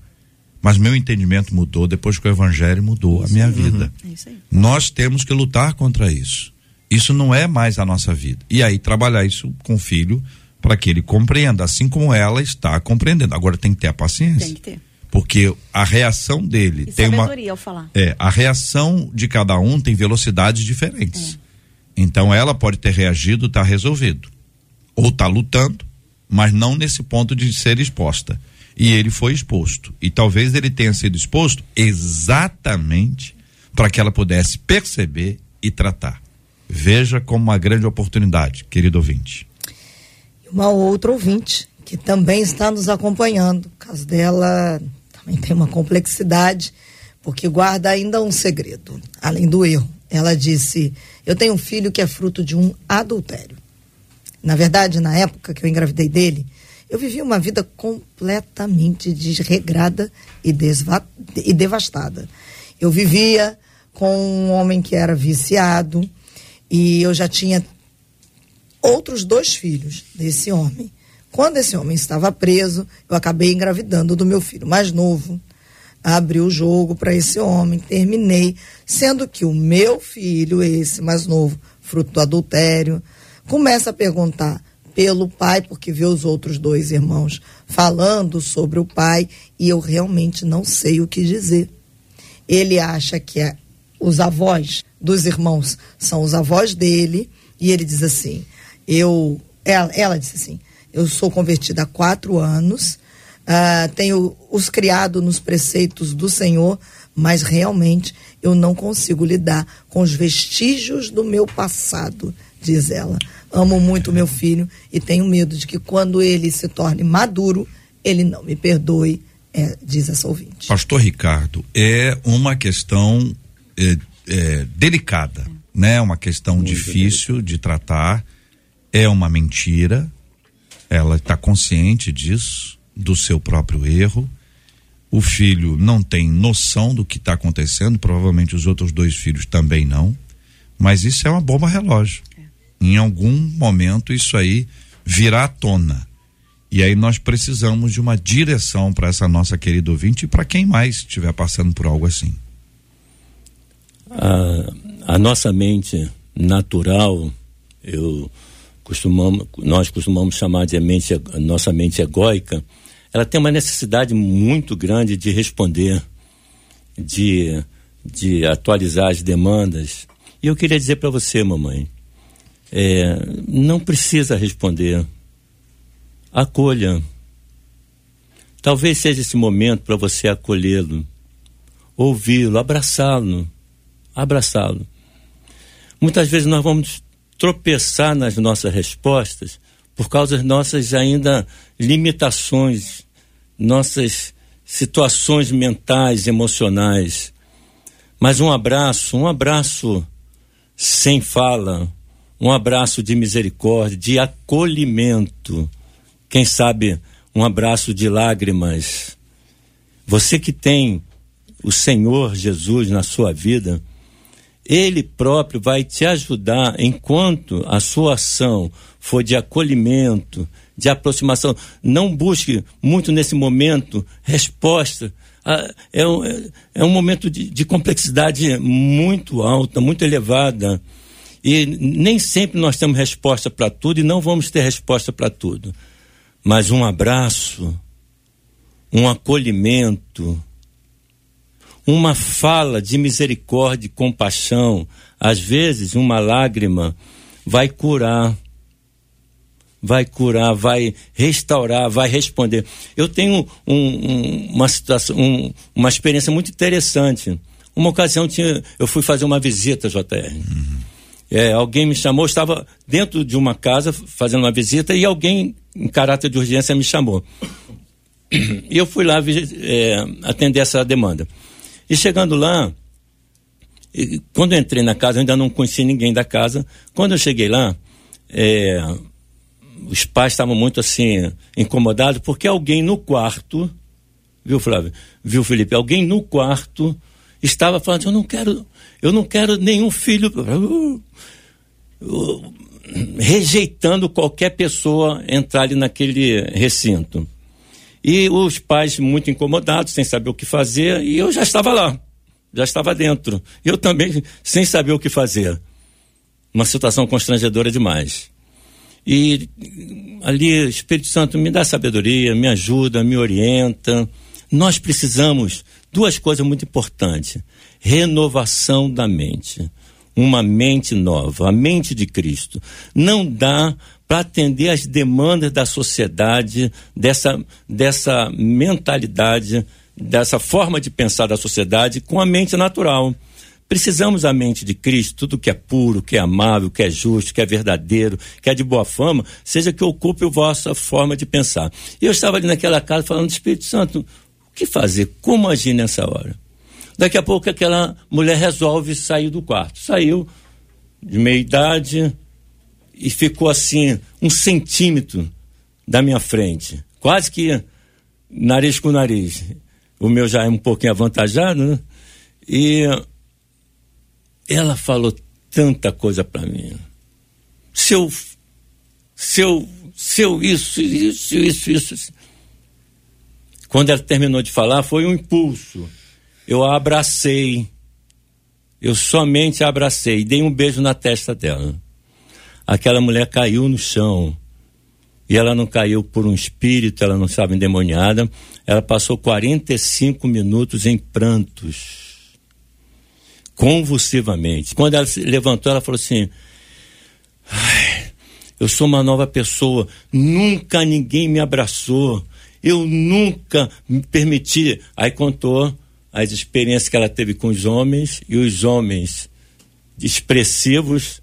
mas meu entendimento mudou depois que o evangelho mudou isso a minha vida. Uhum. Isso aí. Nós temos que lutar contra isso. Isso não é mais a nossa vida. E aí trabalhar isso com o filho para que ele compreenda, assim como ela está compreendendo. Agora tem que ter a paciência. Tem que ter porque a reação dele e tem uma ao falar. é a reação de cada um tem velocidades diferentes. É. Então ela pode ter reagido, tá resolvido, ou tá lutando, mas não nesse ponto de ser exposta. E ele foi exposto. E talvez ele tenha sido exposto exatamente para que ela pudesse perceber e tratar. Veja como uma grande oportunidade, querido ouvinte. Uma outra ouvinte que também está nos acompanhando. O caso dela também tem uma complexidade, porque guarda ainda um segredo, além do erro. Ela disse: Eu tenho um filho que é fruto de um adultério. Na verdade, na época que eu engravidei dele, eu vivi uma vida completamente desregrada e, e devastada. Eu vivia com um homem que era viciado e eu já tinha outros dois filhos desse homem. Quando esse homem estava preso, eu acabei engravidando do meu filho mais novo. Abri o jogo para esse homem, terminei, sendo que o meu filho, esse mais novo, fruto do adultério, começa a perguntar pelo pai, porque vê os outros dois irmãos falando sobre o pai e eu realmente não sei o que dizer. Ele acha que é, os avós dos irmãos são os avós dele e ele diz assim: eu, ela, ela disse assim, eu sou convertida há quatro anos, uh, tenho os criado nos preceitos do Senhor, mas realmente eu não consigo lidar com os vestígios do meu passado, diz ela. Amo muito meu filho e tenho medo de que quando ele se torne maduro, ele não me perdoe, é, diz essa ouvinte. Pastor Ricardo, é uma questão é, é, delicada, né? Uma questão muito difícil de tratar, é uma mentira, ela está consciente disso, do seu próprio erro. O filho não tem noção do que está acontecendo, provavelmente os outros dois filhos também não. Mas isso é uma bomba relógio. Em algum momento isso aí virá à tona. E aí nós precisamos de uma direção para essa nossa querida ouvinte e para quem mais estiver passando por algo assim. A, a nossa mente natural, eu costumamos, nós costumamos chamar de mente, nossa mente egóica, ela tem uma necessidade muito grande de responder, de, de atualizar as demandas. E eu queria dizer para você, mamãe, é, não precisa responder. Acolha. Talvez seja esse momento para você acolhê-lo, ouvi-lo, abraçá-lo, abraçá-lo. Muitas vezes nós vamos tropeçar nas nossas respostas por causa das nossas ainda limitações, nossas situações mentais, emocionais. Mas um abraço, um abraço sem fala, um abraço de misericórdia, de acolhimento, quem sabe um abraço de lágrimas. Você que tem o Senhor Jesus na sua vida, ele próprio vai te ajudar enquanto a sua ação for de acolhimento, de aproximação. Não busque muito nesse momento resposta. Ah, é, um, é um momento de, de complexidade muito alta, muito elevada. E nem sempre nós temos resposta para tudo e não vamos ter resposta para tudo. Mas um abraço, um acolhimento, uma fala de misericórdia e compaixão, às vezes uma lágrima vai curar, vai curar, vai restaurar, vai responder. Eu tenho um, um, uma situação, um, uma experiência muito interessante. Uma ocasião tinha, eu fui fazer uma visita, JR. Uhum. É, alguém me chamou, estava dentro de uma casa fazendo uma visita e alguém em caráter de urgência me chamou. *clears throat* E eu fui lá é, atender essa demanda. E chegando lá, quando eu entrei na casa, eu ainda não conhecia ninguém da casa. Quando eu cheguei lá, é, os pais estavam muito assim, incomodados, porque alguém no quarto, viu, Flávio? Viu, Felipe? Alguém no quarto estava falando, eu não quero, eu não quero nenhum filho. Rejeitando qualquer pessoa entrar ali naquele recinto. E os pais muito incomodados, sem saber o que fazer, e eu já estava lá já estava dentro. Eu também, sem saber o que fazer. Uma situação constrangedora demais. E ali, Espírito Santo, me dá sabedoria, me ajuda, me orienta. Nós precisamos duas coisas muito importantes: renovação da mente. Uma mente nova, a mente de Cristo. Não dá para atender às demandas da sociedade, dessa, dessa mentalidade dessa forma de pensar da sociedade com a mente natural. Precisamos da mente de Cristo, tudo que é puro, que é amável, que é justo, que é verdadeiro, que é de boa fama, seja que ocupe a vossa forma de pensar. E eu estava ali naquela casa falando, Espírito Santo, o que fazer? Como agir nessa hora? Daqui a pouco aquela mulher resolve sair do quarto. Saiu de meia idade e ficou assim, um centímetro da minha frente. Quase que nariz com nariz o meu já é um pouquinho avantajado, né? E ela falou tanta coisa para mim. Seu, seu, seu isso, isso, isso, isso. Quando ela terminou de falar, foi um impulso. Eu a abracei. Eu somente a abracei dei um beijo na testa dela. Aquela mulher caiu no chão. E ela não caiu por um espírito, ela não estava endemoniada. Ela passou 45 minutos em prantos, convulsivamente. Quando ela se levantou, ela falou assim: Eu sou uma nova pessoa, nunca ninguém me abraçou, eu nunca me permiti. Aí contou as experiências que ela teve com os homens e os homens expressivos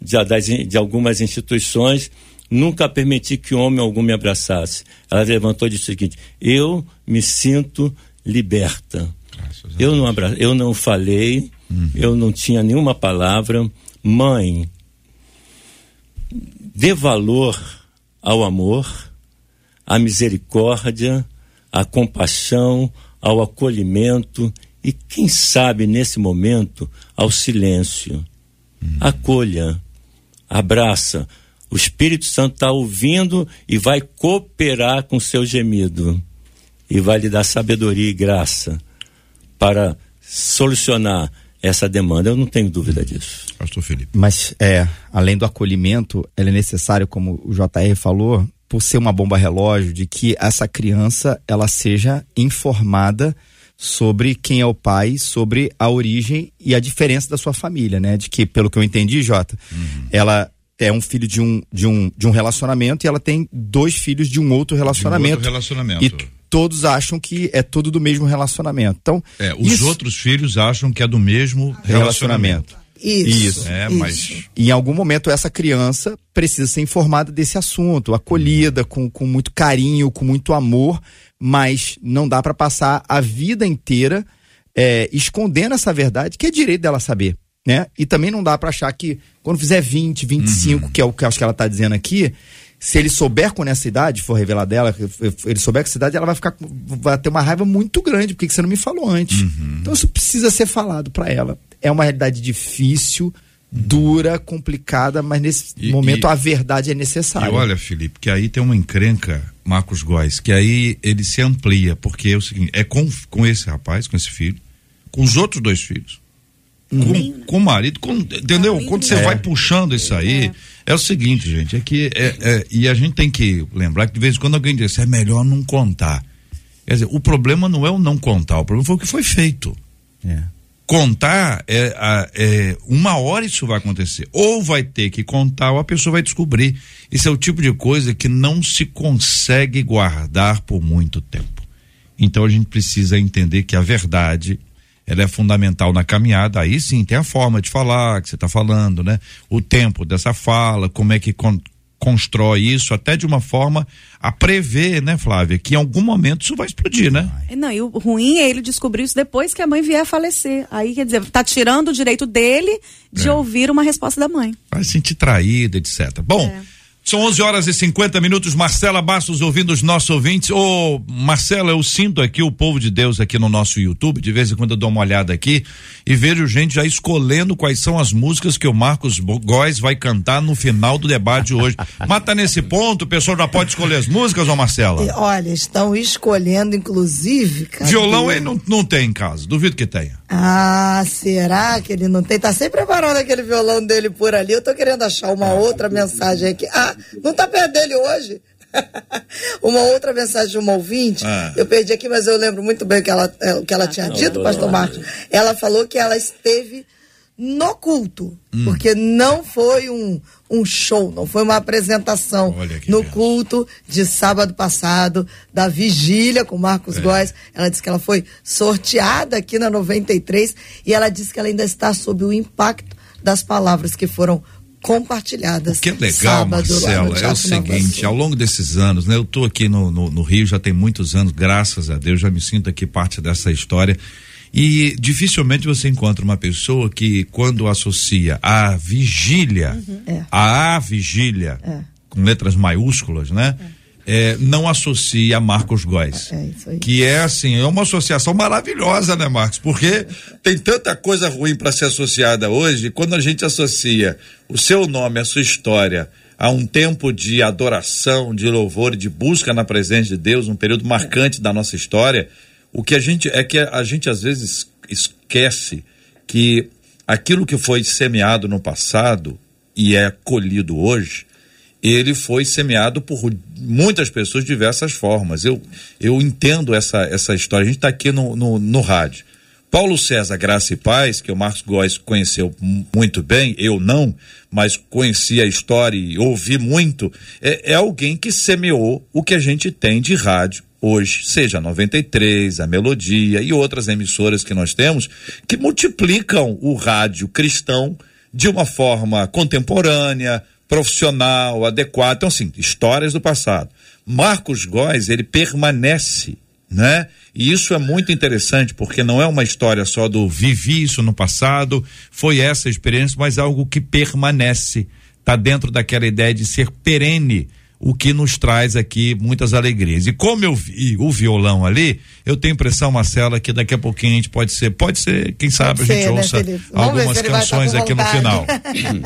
de, de algumas instituições Nunca permiti que homem algum me abraçasse. Ela levantou e disse o seguinte: Eu me sinto liberta. Eu não, abra... eu não falei, uhum. eu não tinha nenhuma palavra. Mãe, dê valor ao amor, à misericórdia, à compaixão, ao acolhimento e, quem sabe, nesse momento, ao silêncio. Uhum. Acolha, abraça o Espírito Santo está ouvindo e vai cooperar com o seu gemido e vai lhe dar sabedoria e graça para solucionar essa demanda. Eu não tenho dúvida disso. Pastor Felipe. Mas é, além do acolhimento, ele é necessário, como o JR falou, por ser uma bomba relógio, de que essa criança ela seja informada sobre quem é o pai, sobre a origem e a diferença da sua família, né? De que, pelo que eu entendi, Jota, uhum. ela é um filho de um, de um, de um relacionamento e ela tem dois filhos de um outro relacionamento. Um outro relacionamento. E todos acham que é tudo do mesmo relacionamento. Então, é, os isso... outros filhos acham que é do mesmo relacionamento. relacionamento. Isso. isso. É, isso. mas em algum momento essa criança precisa ser informada desse assunto, acolhida com, com muito carinho, com muito amor, mas não dá para passar a vida inteira é, escondendo essa verdade que é direito dela saber né? E também não dá para achar que quando fizer 20, 25, uhum. que é o que acho que ela tá dizendo aqui, se ele souber com essa idade, for revelar dela, ele souber com essa idade, ela vai ficar vai ter uma raiva muito grande, porque você não me falou antes. Uhum. Então isso precisa ser falado para ela. É uma realidade difícil, dura, complicada, mas nesse e, momento e, a verdade é necessária. E olha, Felipe, que aí tem uma encrenca, Marcos Góes, que aí ele se amplia, porque é o seguinte, é com, com esse rapaz, com esse filho, com os outros dois filhos, com, com o marido, com, entendeu? Quando você é. vai puxando isso aí, é. é. o seguinte, gente, é que é, é, e a gente tem que lembrar que de vez em quando alguém diz, é melhor não contar. Quer dizer, o problema não é o não contar, o problema foi o que foi feito. É. Contar é, é uma hora isso vai acontecer. Ou vai ter que contar, ou a pessoa vai descobrir. Isso é o tipo de coisa que não se consegue guardar por muito tempo. Então a gente precisa entender que a verdade ela é fundamental na caminhada. Aí sim, tem a forma de falar que você está falando, né? O tempo dessa fala, como é que constrói isso até de uma forma a prever, né, Flávia, que em algum momento isso vai explodir, né? Não, e o ruim é ele descobrir isso depois que a mãe vier a falecer. Aí, quer dizer, tá tirando o direito dele de É. ouvir uma resposta da mãe. Vai se sentir traída, etc. Bom, É. são 11 horas e 50 minutos. Marcela Bastos ouvindo os nossos ouvintes. Ô, Marcela, eu sinto aqui o povo de Deus aqui no nosso YouTube. De vez em quando eu dou uma olhada aqui e vejo gente já escolhendo quais são as músicas que o Marcos Góes vai cantar no final do debate de hoje. *laughs* Mas tá nesse ponto, o pessoal já pode escolher as músicas, ô Marcela? E, olha, estão escolhendo, inclusive. cadê? Violão ele não, não tem em casa, duvido que tenha. Ah, será que ele não tem? Tá sempre preparando aquele violão dele por ali. Eu tô querendo achar uma outra mensagem aqui. Ah, não tá perto dele hoje? *laughs* uma outra mensagem de uma ouvinte. Ah. Eu perdi aqui, mas eu lembro muito bem o que ela, é, o que ela tinha dito, pastor Marcos. Ela falou que ela esteve no culto, Hum. porque não foi um, um show, não foi uma apresentação no culto de sábado passado, da vigília com É. Marcos Góes. Ela disse que ela foi sorteada aqui na 93 e ela disse que ela ainda está sob o impacto das palavras que foram compartilhadas. O que é legal, sábado, no Marcela, é o seguinte, ao longo desses anos, né? Eu tô aqui no, no, no Rio já tem muitos anos, graças a Deus, já me sinto aqui parte dessa história. E dificilmente você encontra uma pessoa que, quando associa a vigília, É. a, vigília, com letras maiúsculas, né? É, não associa a Marcos Góes. É isso aí. Que é assim, é uma associação maravilhosa, né, Marcos? Porque tem tanta coisa ruim para ser associada hoje, quando a gente associa o seu nome, a sua história, a um tempo de adoração, de louvor, e de busca na presença de Deus, um período marcante da nossa história, o que a gente é que a gente às vezes esquece que aquilo que foi semeado no passado e é colhido hoje, ele foi semeado por muitas pessoas de diversas formas. Eu, eu entendo essa, essa história. A gente está aqui no, no, no rádio. Paulo César Graça e Paz, que o Marcos Góes conheceu mu- muito bem, eu não, mas conheci a história e ouvi muito, é, é alguém que semeou o que a gente tem de rádio hoje, seja a 93, a Melodia e outras emissoras que nós temos, que multiplicam o rádio cristão de uma forma contemporânea, profissional, adequada. Então, assim, histórias do passado. Marcos Góes, ele permanece, né? E isso é muito interessante, porque não é uma história só do vivi isso no passado, foi essa experiência, mas algo que permanece. Está dentro daquela ideia de ser perene, o que nos traz aqui muitas alegrias. E como eu vi o violão ali, eu tenho impressão, Marcela, que daqui a pouquinho a gente pode ser, pode ser, quem sabe a Pode gente ser, né, ouça ver algumas estar canções aqui no final.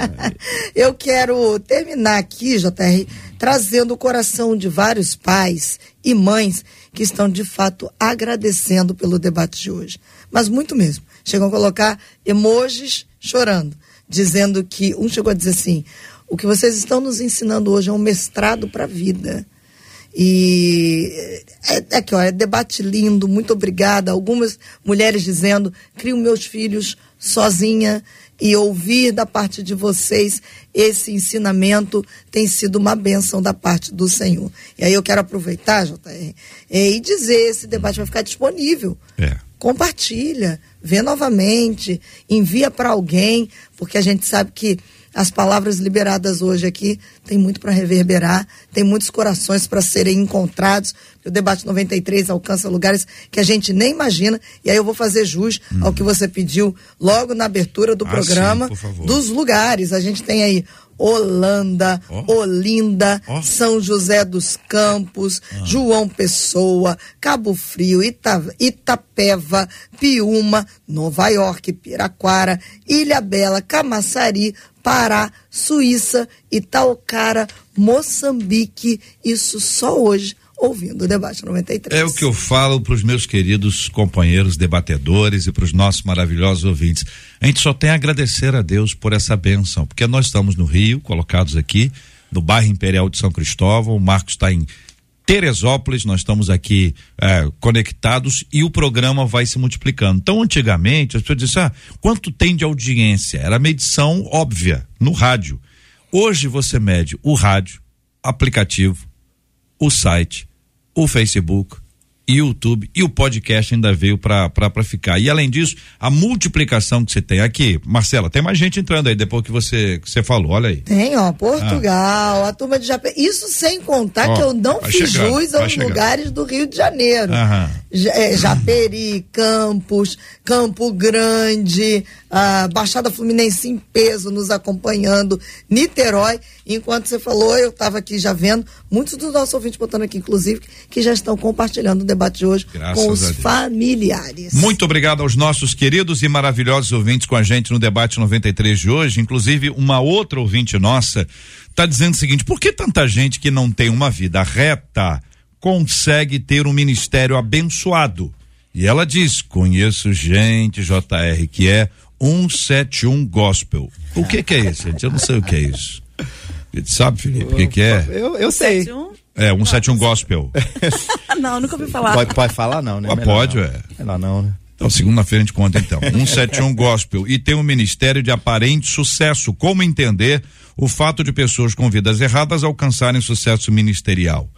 *laughs* Eu quero terminar aqui, JR, trazendo o coração de vários pais e mães que estão de fato agradecendo pelo debate de hoje. Mas muito mesmo. Chegam a colocar emojis chorando, dizendo que um chegou a dizer assim: o que vocês estão nos ensinando hoje é um mestrado para a vida. E é, é aqui, ó, é debate lindo, muito obrigada. Algumas mulheres dizendo: crio meus filhos sozinha e ouvir da parte de vocês esse ensinamento tem sido uma bênção da parte do Senhor. E aí eu quero aproveitar, JR, é, e dizer: esse debate vai ficar disponível É. compartilha, vê novamente, envia para alguém, porque a gente sabe que as palavras liberadas hoje aqui tem muito para reverberar, tem muitos corações para serem encontrados. O debate 93 alcança lugares que a gente nem imagina. E aí eu vou fazer jus ao que você pediu logo na abertura do Ah, programa sim, dos lugares. A gente tem aí Holanda, Ó. Olinda, Ó. São José dos Campos, João Pessoa, Cabo Frio, Ita- Itapeva, Piúma, Nova York, Piraquara, Ilha Bela, Camaçari, Pará, Suíça, Itaucara, Moçambique. Isso só hoje, ouvindo o debate 93. É o que eu falo para os meus queridos companheiros debatedores e para os nossos maravilhosos ouvintes. A gente só tem a agradecer a Deus por essa bênção, porque nós estamos no Rio, colocados aqui, no bairro Imperial de São Cristóvão. O Marcos está em Teresópolis, nós estamos aqui eh, conectados e o programa vai se multiplicando. Então, antigamente, as pessoas diziam, ah, quanto tem de audiência? Era medição óbvia, no rádio. Hoje você mede o rádio, aplicativo, o site, o Facebook, YouTube e o podcast ainda veio para ficar. E além disso, a multiplicação que você tem aqui, Marcela, tem mais gente entrando aí depois que você que você falou, olha aí. Tem, ó, Portugal, ah. a turma de Japé. Isso sem contar ó, que eu não fiz chegar, jus aos lugares do Rio de Janeiro. Aham. É, Japeri, Campos, Campo Grande, a Baixada Fluminense em peso nos acompanhando, Niterói. Enquanto você falou, eu estava aqui já vendo muitos dos nossos ouvintes botando aqui, inclusive, que já estão compartilhando o debate de hoje Graças com os familiares. Muito obrigado aos nossos queridos e maravilhosos ouvintes com a gente no debate 93 de hoje. Inclusive, uma outra ouvinte nossa está dizendo o seguinte: por que tanta gente que não tem uma vida reta consegue ter um ministério abençoado? E ela diz: conheço gente, JR, que é 171 Gospel. O que, que é isso, gente? Eu não sei o que é isso. Sabe, Felipe, o que, que é? Eu, eu sei. É, 171 Gospel. *laughs* não, nunca ouvi falar. Pode, pode falar, não, né? Ah, pode, não. é. Melhor não, né? Então, segunda-feira a gente conta então. 171 Gospel. E tem um ministério de aparente sucesso. Como entender o fato de pessoas com vidas erradas alcançarem sucesso ministerial?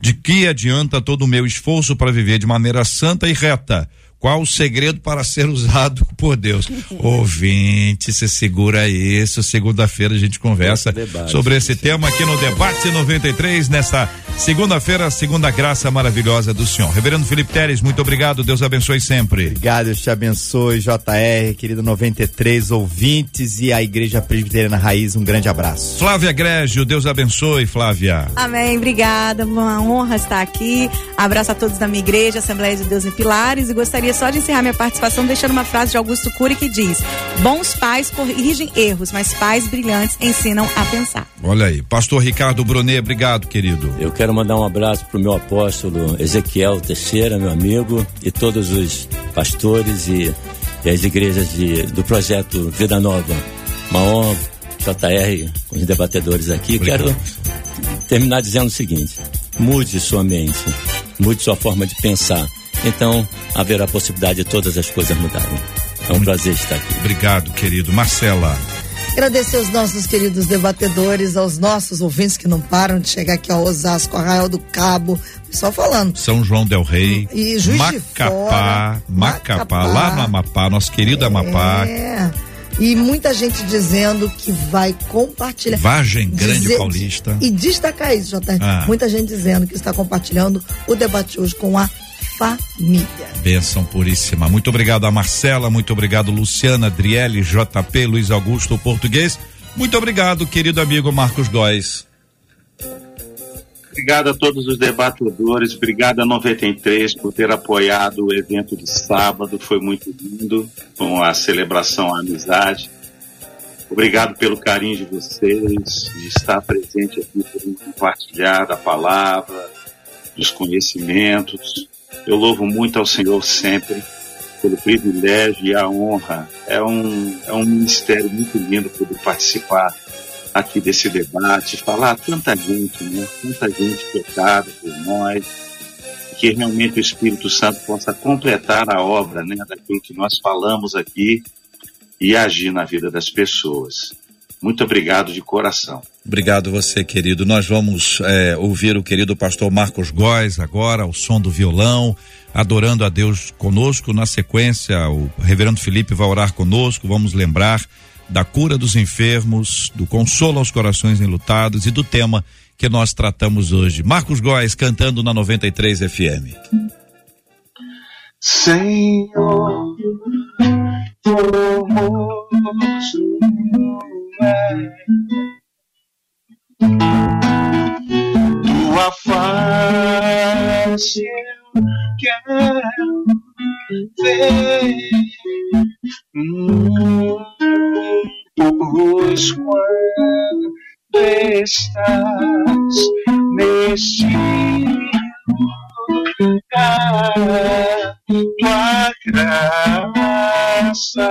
De que adianta todo o meu esforço para viver de maneira santa e reta? Qual o segredo para ser usado *laughs* por Deus? *laughs* Ouvinte, se segura isso. Segunda-feira a gente conversa sobre esse tema aqui no Debate 93, nessa segunda-feira, segunda graça maravilhosa do Senhor. Reverendo Felipe Teres, muito obrigado. Deus abençoe sempre. Obrigado, Deus te abençoe. JR, querido 93, ouvintes e a Igreja Presbiteriana Raiz, um grande abraço. Flávia Grégio, Deus abençoe, Flávia. Amém, obrigada. Uma honra estar aqui. Abraço a todos da minha igreja, Assembleia de Deus em Pilares, e gostaria só de encerrar minha participação deixando uma frase de Augusto Cury que diz: Bons pais corrigem erros, mas pais brilhantes ensinam a pensar. Olha aí. Pastor Ricardo Brunet, obrigado, querido. Eu quero mandar um abraço pro meu apóstolo Ezequiel Teixeira, meu amigo, e todos os pastores e, e as igrejas de, do projeto Vida Nova. Uma honra, JR, com os debatedores aqui. Obrigado. Quero terminar dizendo o seguinte: mude sua mente, mude sua forma de pensar então haverá possibilidade de todas as coisas mudarem. É um prazer estar aqui. Obrigado, querido. Marcela. Agradecer aos nossos queridos debatedores, aos nossos ouvintes que não param de chegar aqui ao Osasco, Arraial do Cabo, só falando. São João del Rei, e Juiz Macapá, Fora, Macapá, Macapá, lá no Amapá, nosso querido Amapá. É. E muita gente dizendo que vai compartilhar. Vagem Grande dizer, Paulista. E destacar isso, Jota. Ah. Muita gente dizendo que está compartilhando o debate hoje com a família. Benção puríssima. Muito obrigado a Marcela, muito obrigado Luciana, Adriele, JP, Luiz Augusto, português. Muito obrigado, querido amigo Marcos Góes. Obrigado a todos os debatedores, obrigado a 93 por ter apoiado o evento de sábado, foi muito lindo, com a celebração à amizade. Obrigado pelo carinho de vocês, de estar presente aqui, por compartilhar a palavra, dos conhecimentos. Eu louvo muito ao Senhor sempre pelo privilégio e a honra. É um, é um ministério muito lindo poder participar aqui desse debate, falar tanta gente, né? Tanta gente tocada por nós, que realmente o Espírito Santo possa completar a obra, né? Daquilo que nós falamos aqui e agir na vida das pessoas. Muito obrigado de coração. Obrigado você, querido. Nós vamos é, ouvir o querido pastor Marcos Góes agora, o som do violão, adorando a Deus conosco. Na sequência, o reverendo Felipe vai orar conosco. Vamos lembrar da cura dos enfermos, do consolo aos corações enlutados e do tema que nós tratamos hoje. Marcos Góes cantando na 93 FM. Senhor, formoso tua face eu quero ver. Pois quando estás neste lugar, tua graça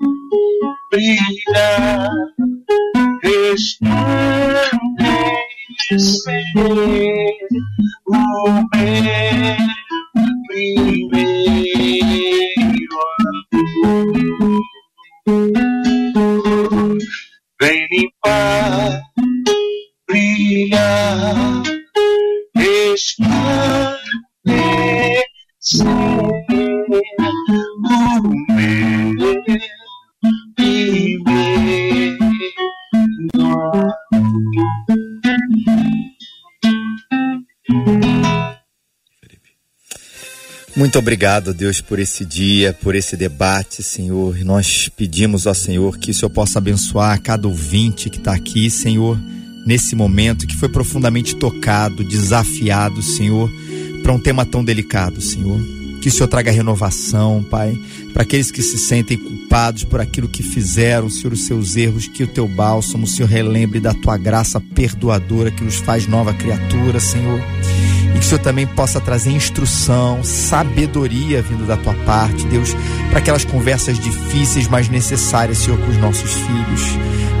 brilhar, resplandecer o meu primeiro amor. Muito obrigado, Deus, por esse dia, por esse debate, Senhor. Nós pedimos ao Senhor que o Senhor possa abençoar cada ouvinte que está aqui, Senhor, nesse momento que foi profundamente tocado, desafiado, Senhor, para um tema tão delicado, Senhor. Que o Senhor traga renovação, Pai, para aqueles que se sentem culpados por aquilo que fizeram, Senhor, os seus erros, que o teu bálsamo, Senhor, relembre da tua graça perdoadora que nos faz nova criatura, Senhor. Que o Senhor também possa trazer instrução, sabedoria vindo da tua parte, Deus, para aquelas conversas difíceis, mas necessárias, Senhor, com os nossos filhos.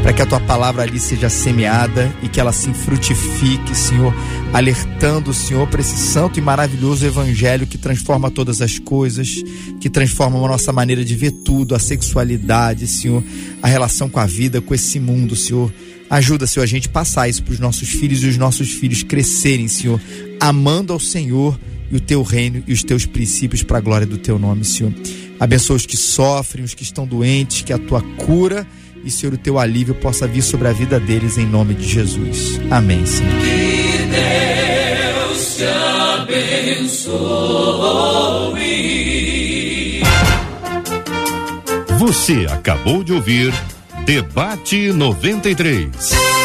Para que a tua palavra ali seja semeada e que ela assim frutifique, Senhor, alertando o Senhor para esse santo e maravilhoso evangelho que transforma todas as coisas, que transforma a nossa maneira de ver tudo, a sexualidade, Senhor, a relação com a vida, com esse mundo, Senhor. Ajuda, Senhor, a gente passar isso para os nossos filhos e os nossos filhos crescerem, Senhor, amando ao Senhor e o teu reino e os teus princípios para a glória do teu nome, Senhor. Abençoa os que sofrem, os que estão doentes, que a tua cura e, Senhor, o teu alívio possa vir sobre a vida deles em nome de Jesus. Amém, Senhor. Que Deus te abençoe. Você acabou de ouvir Debate 93.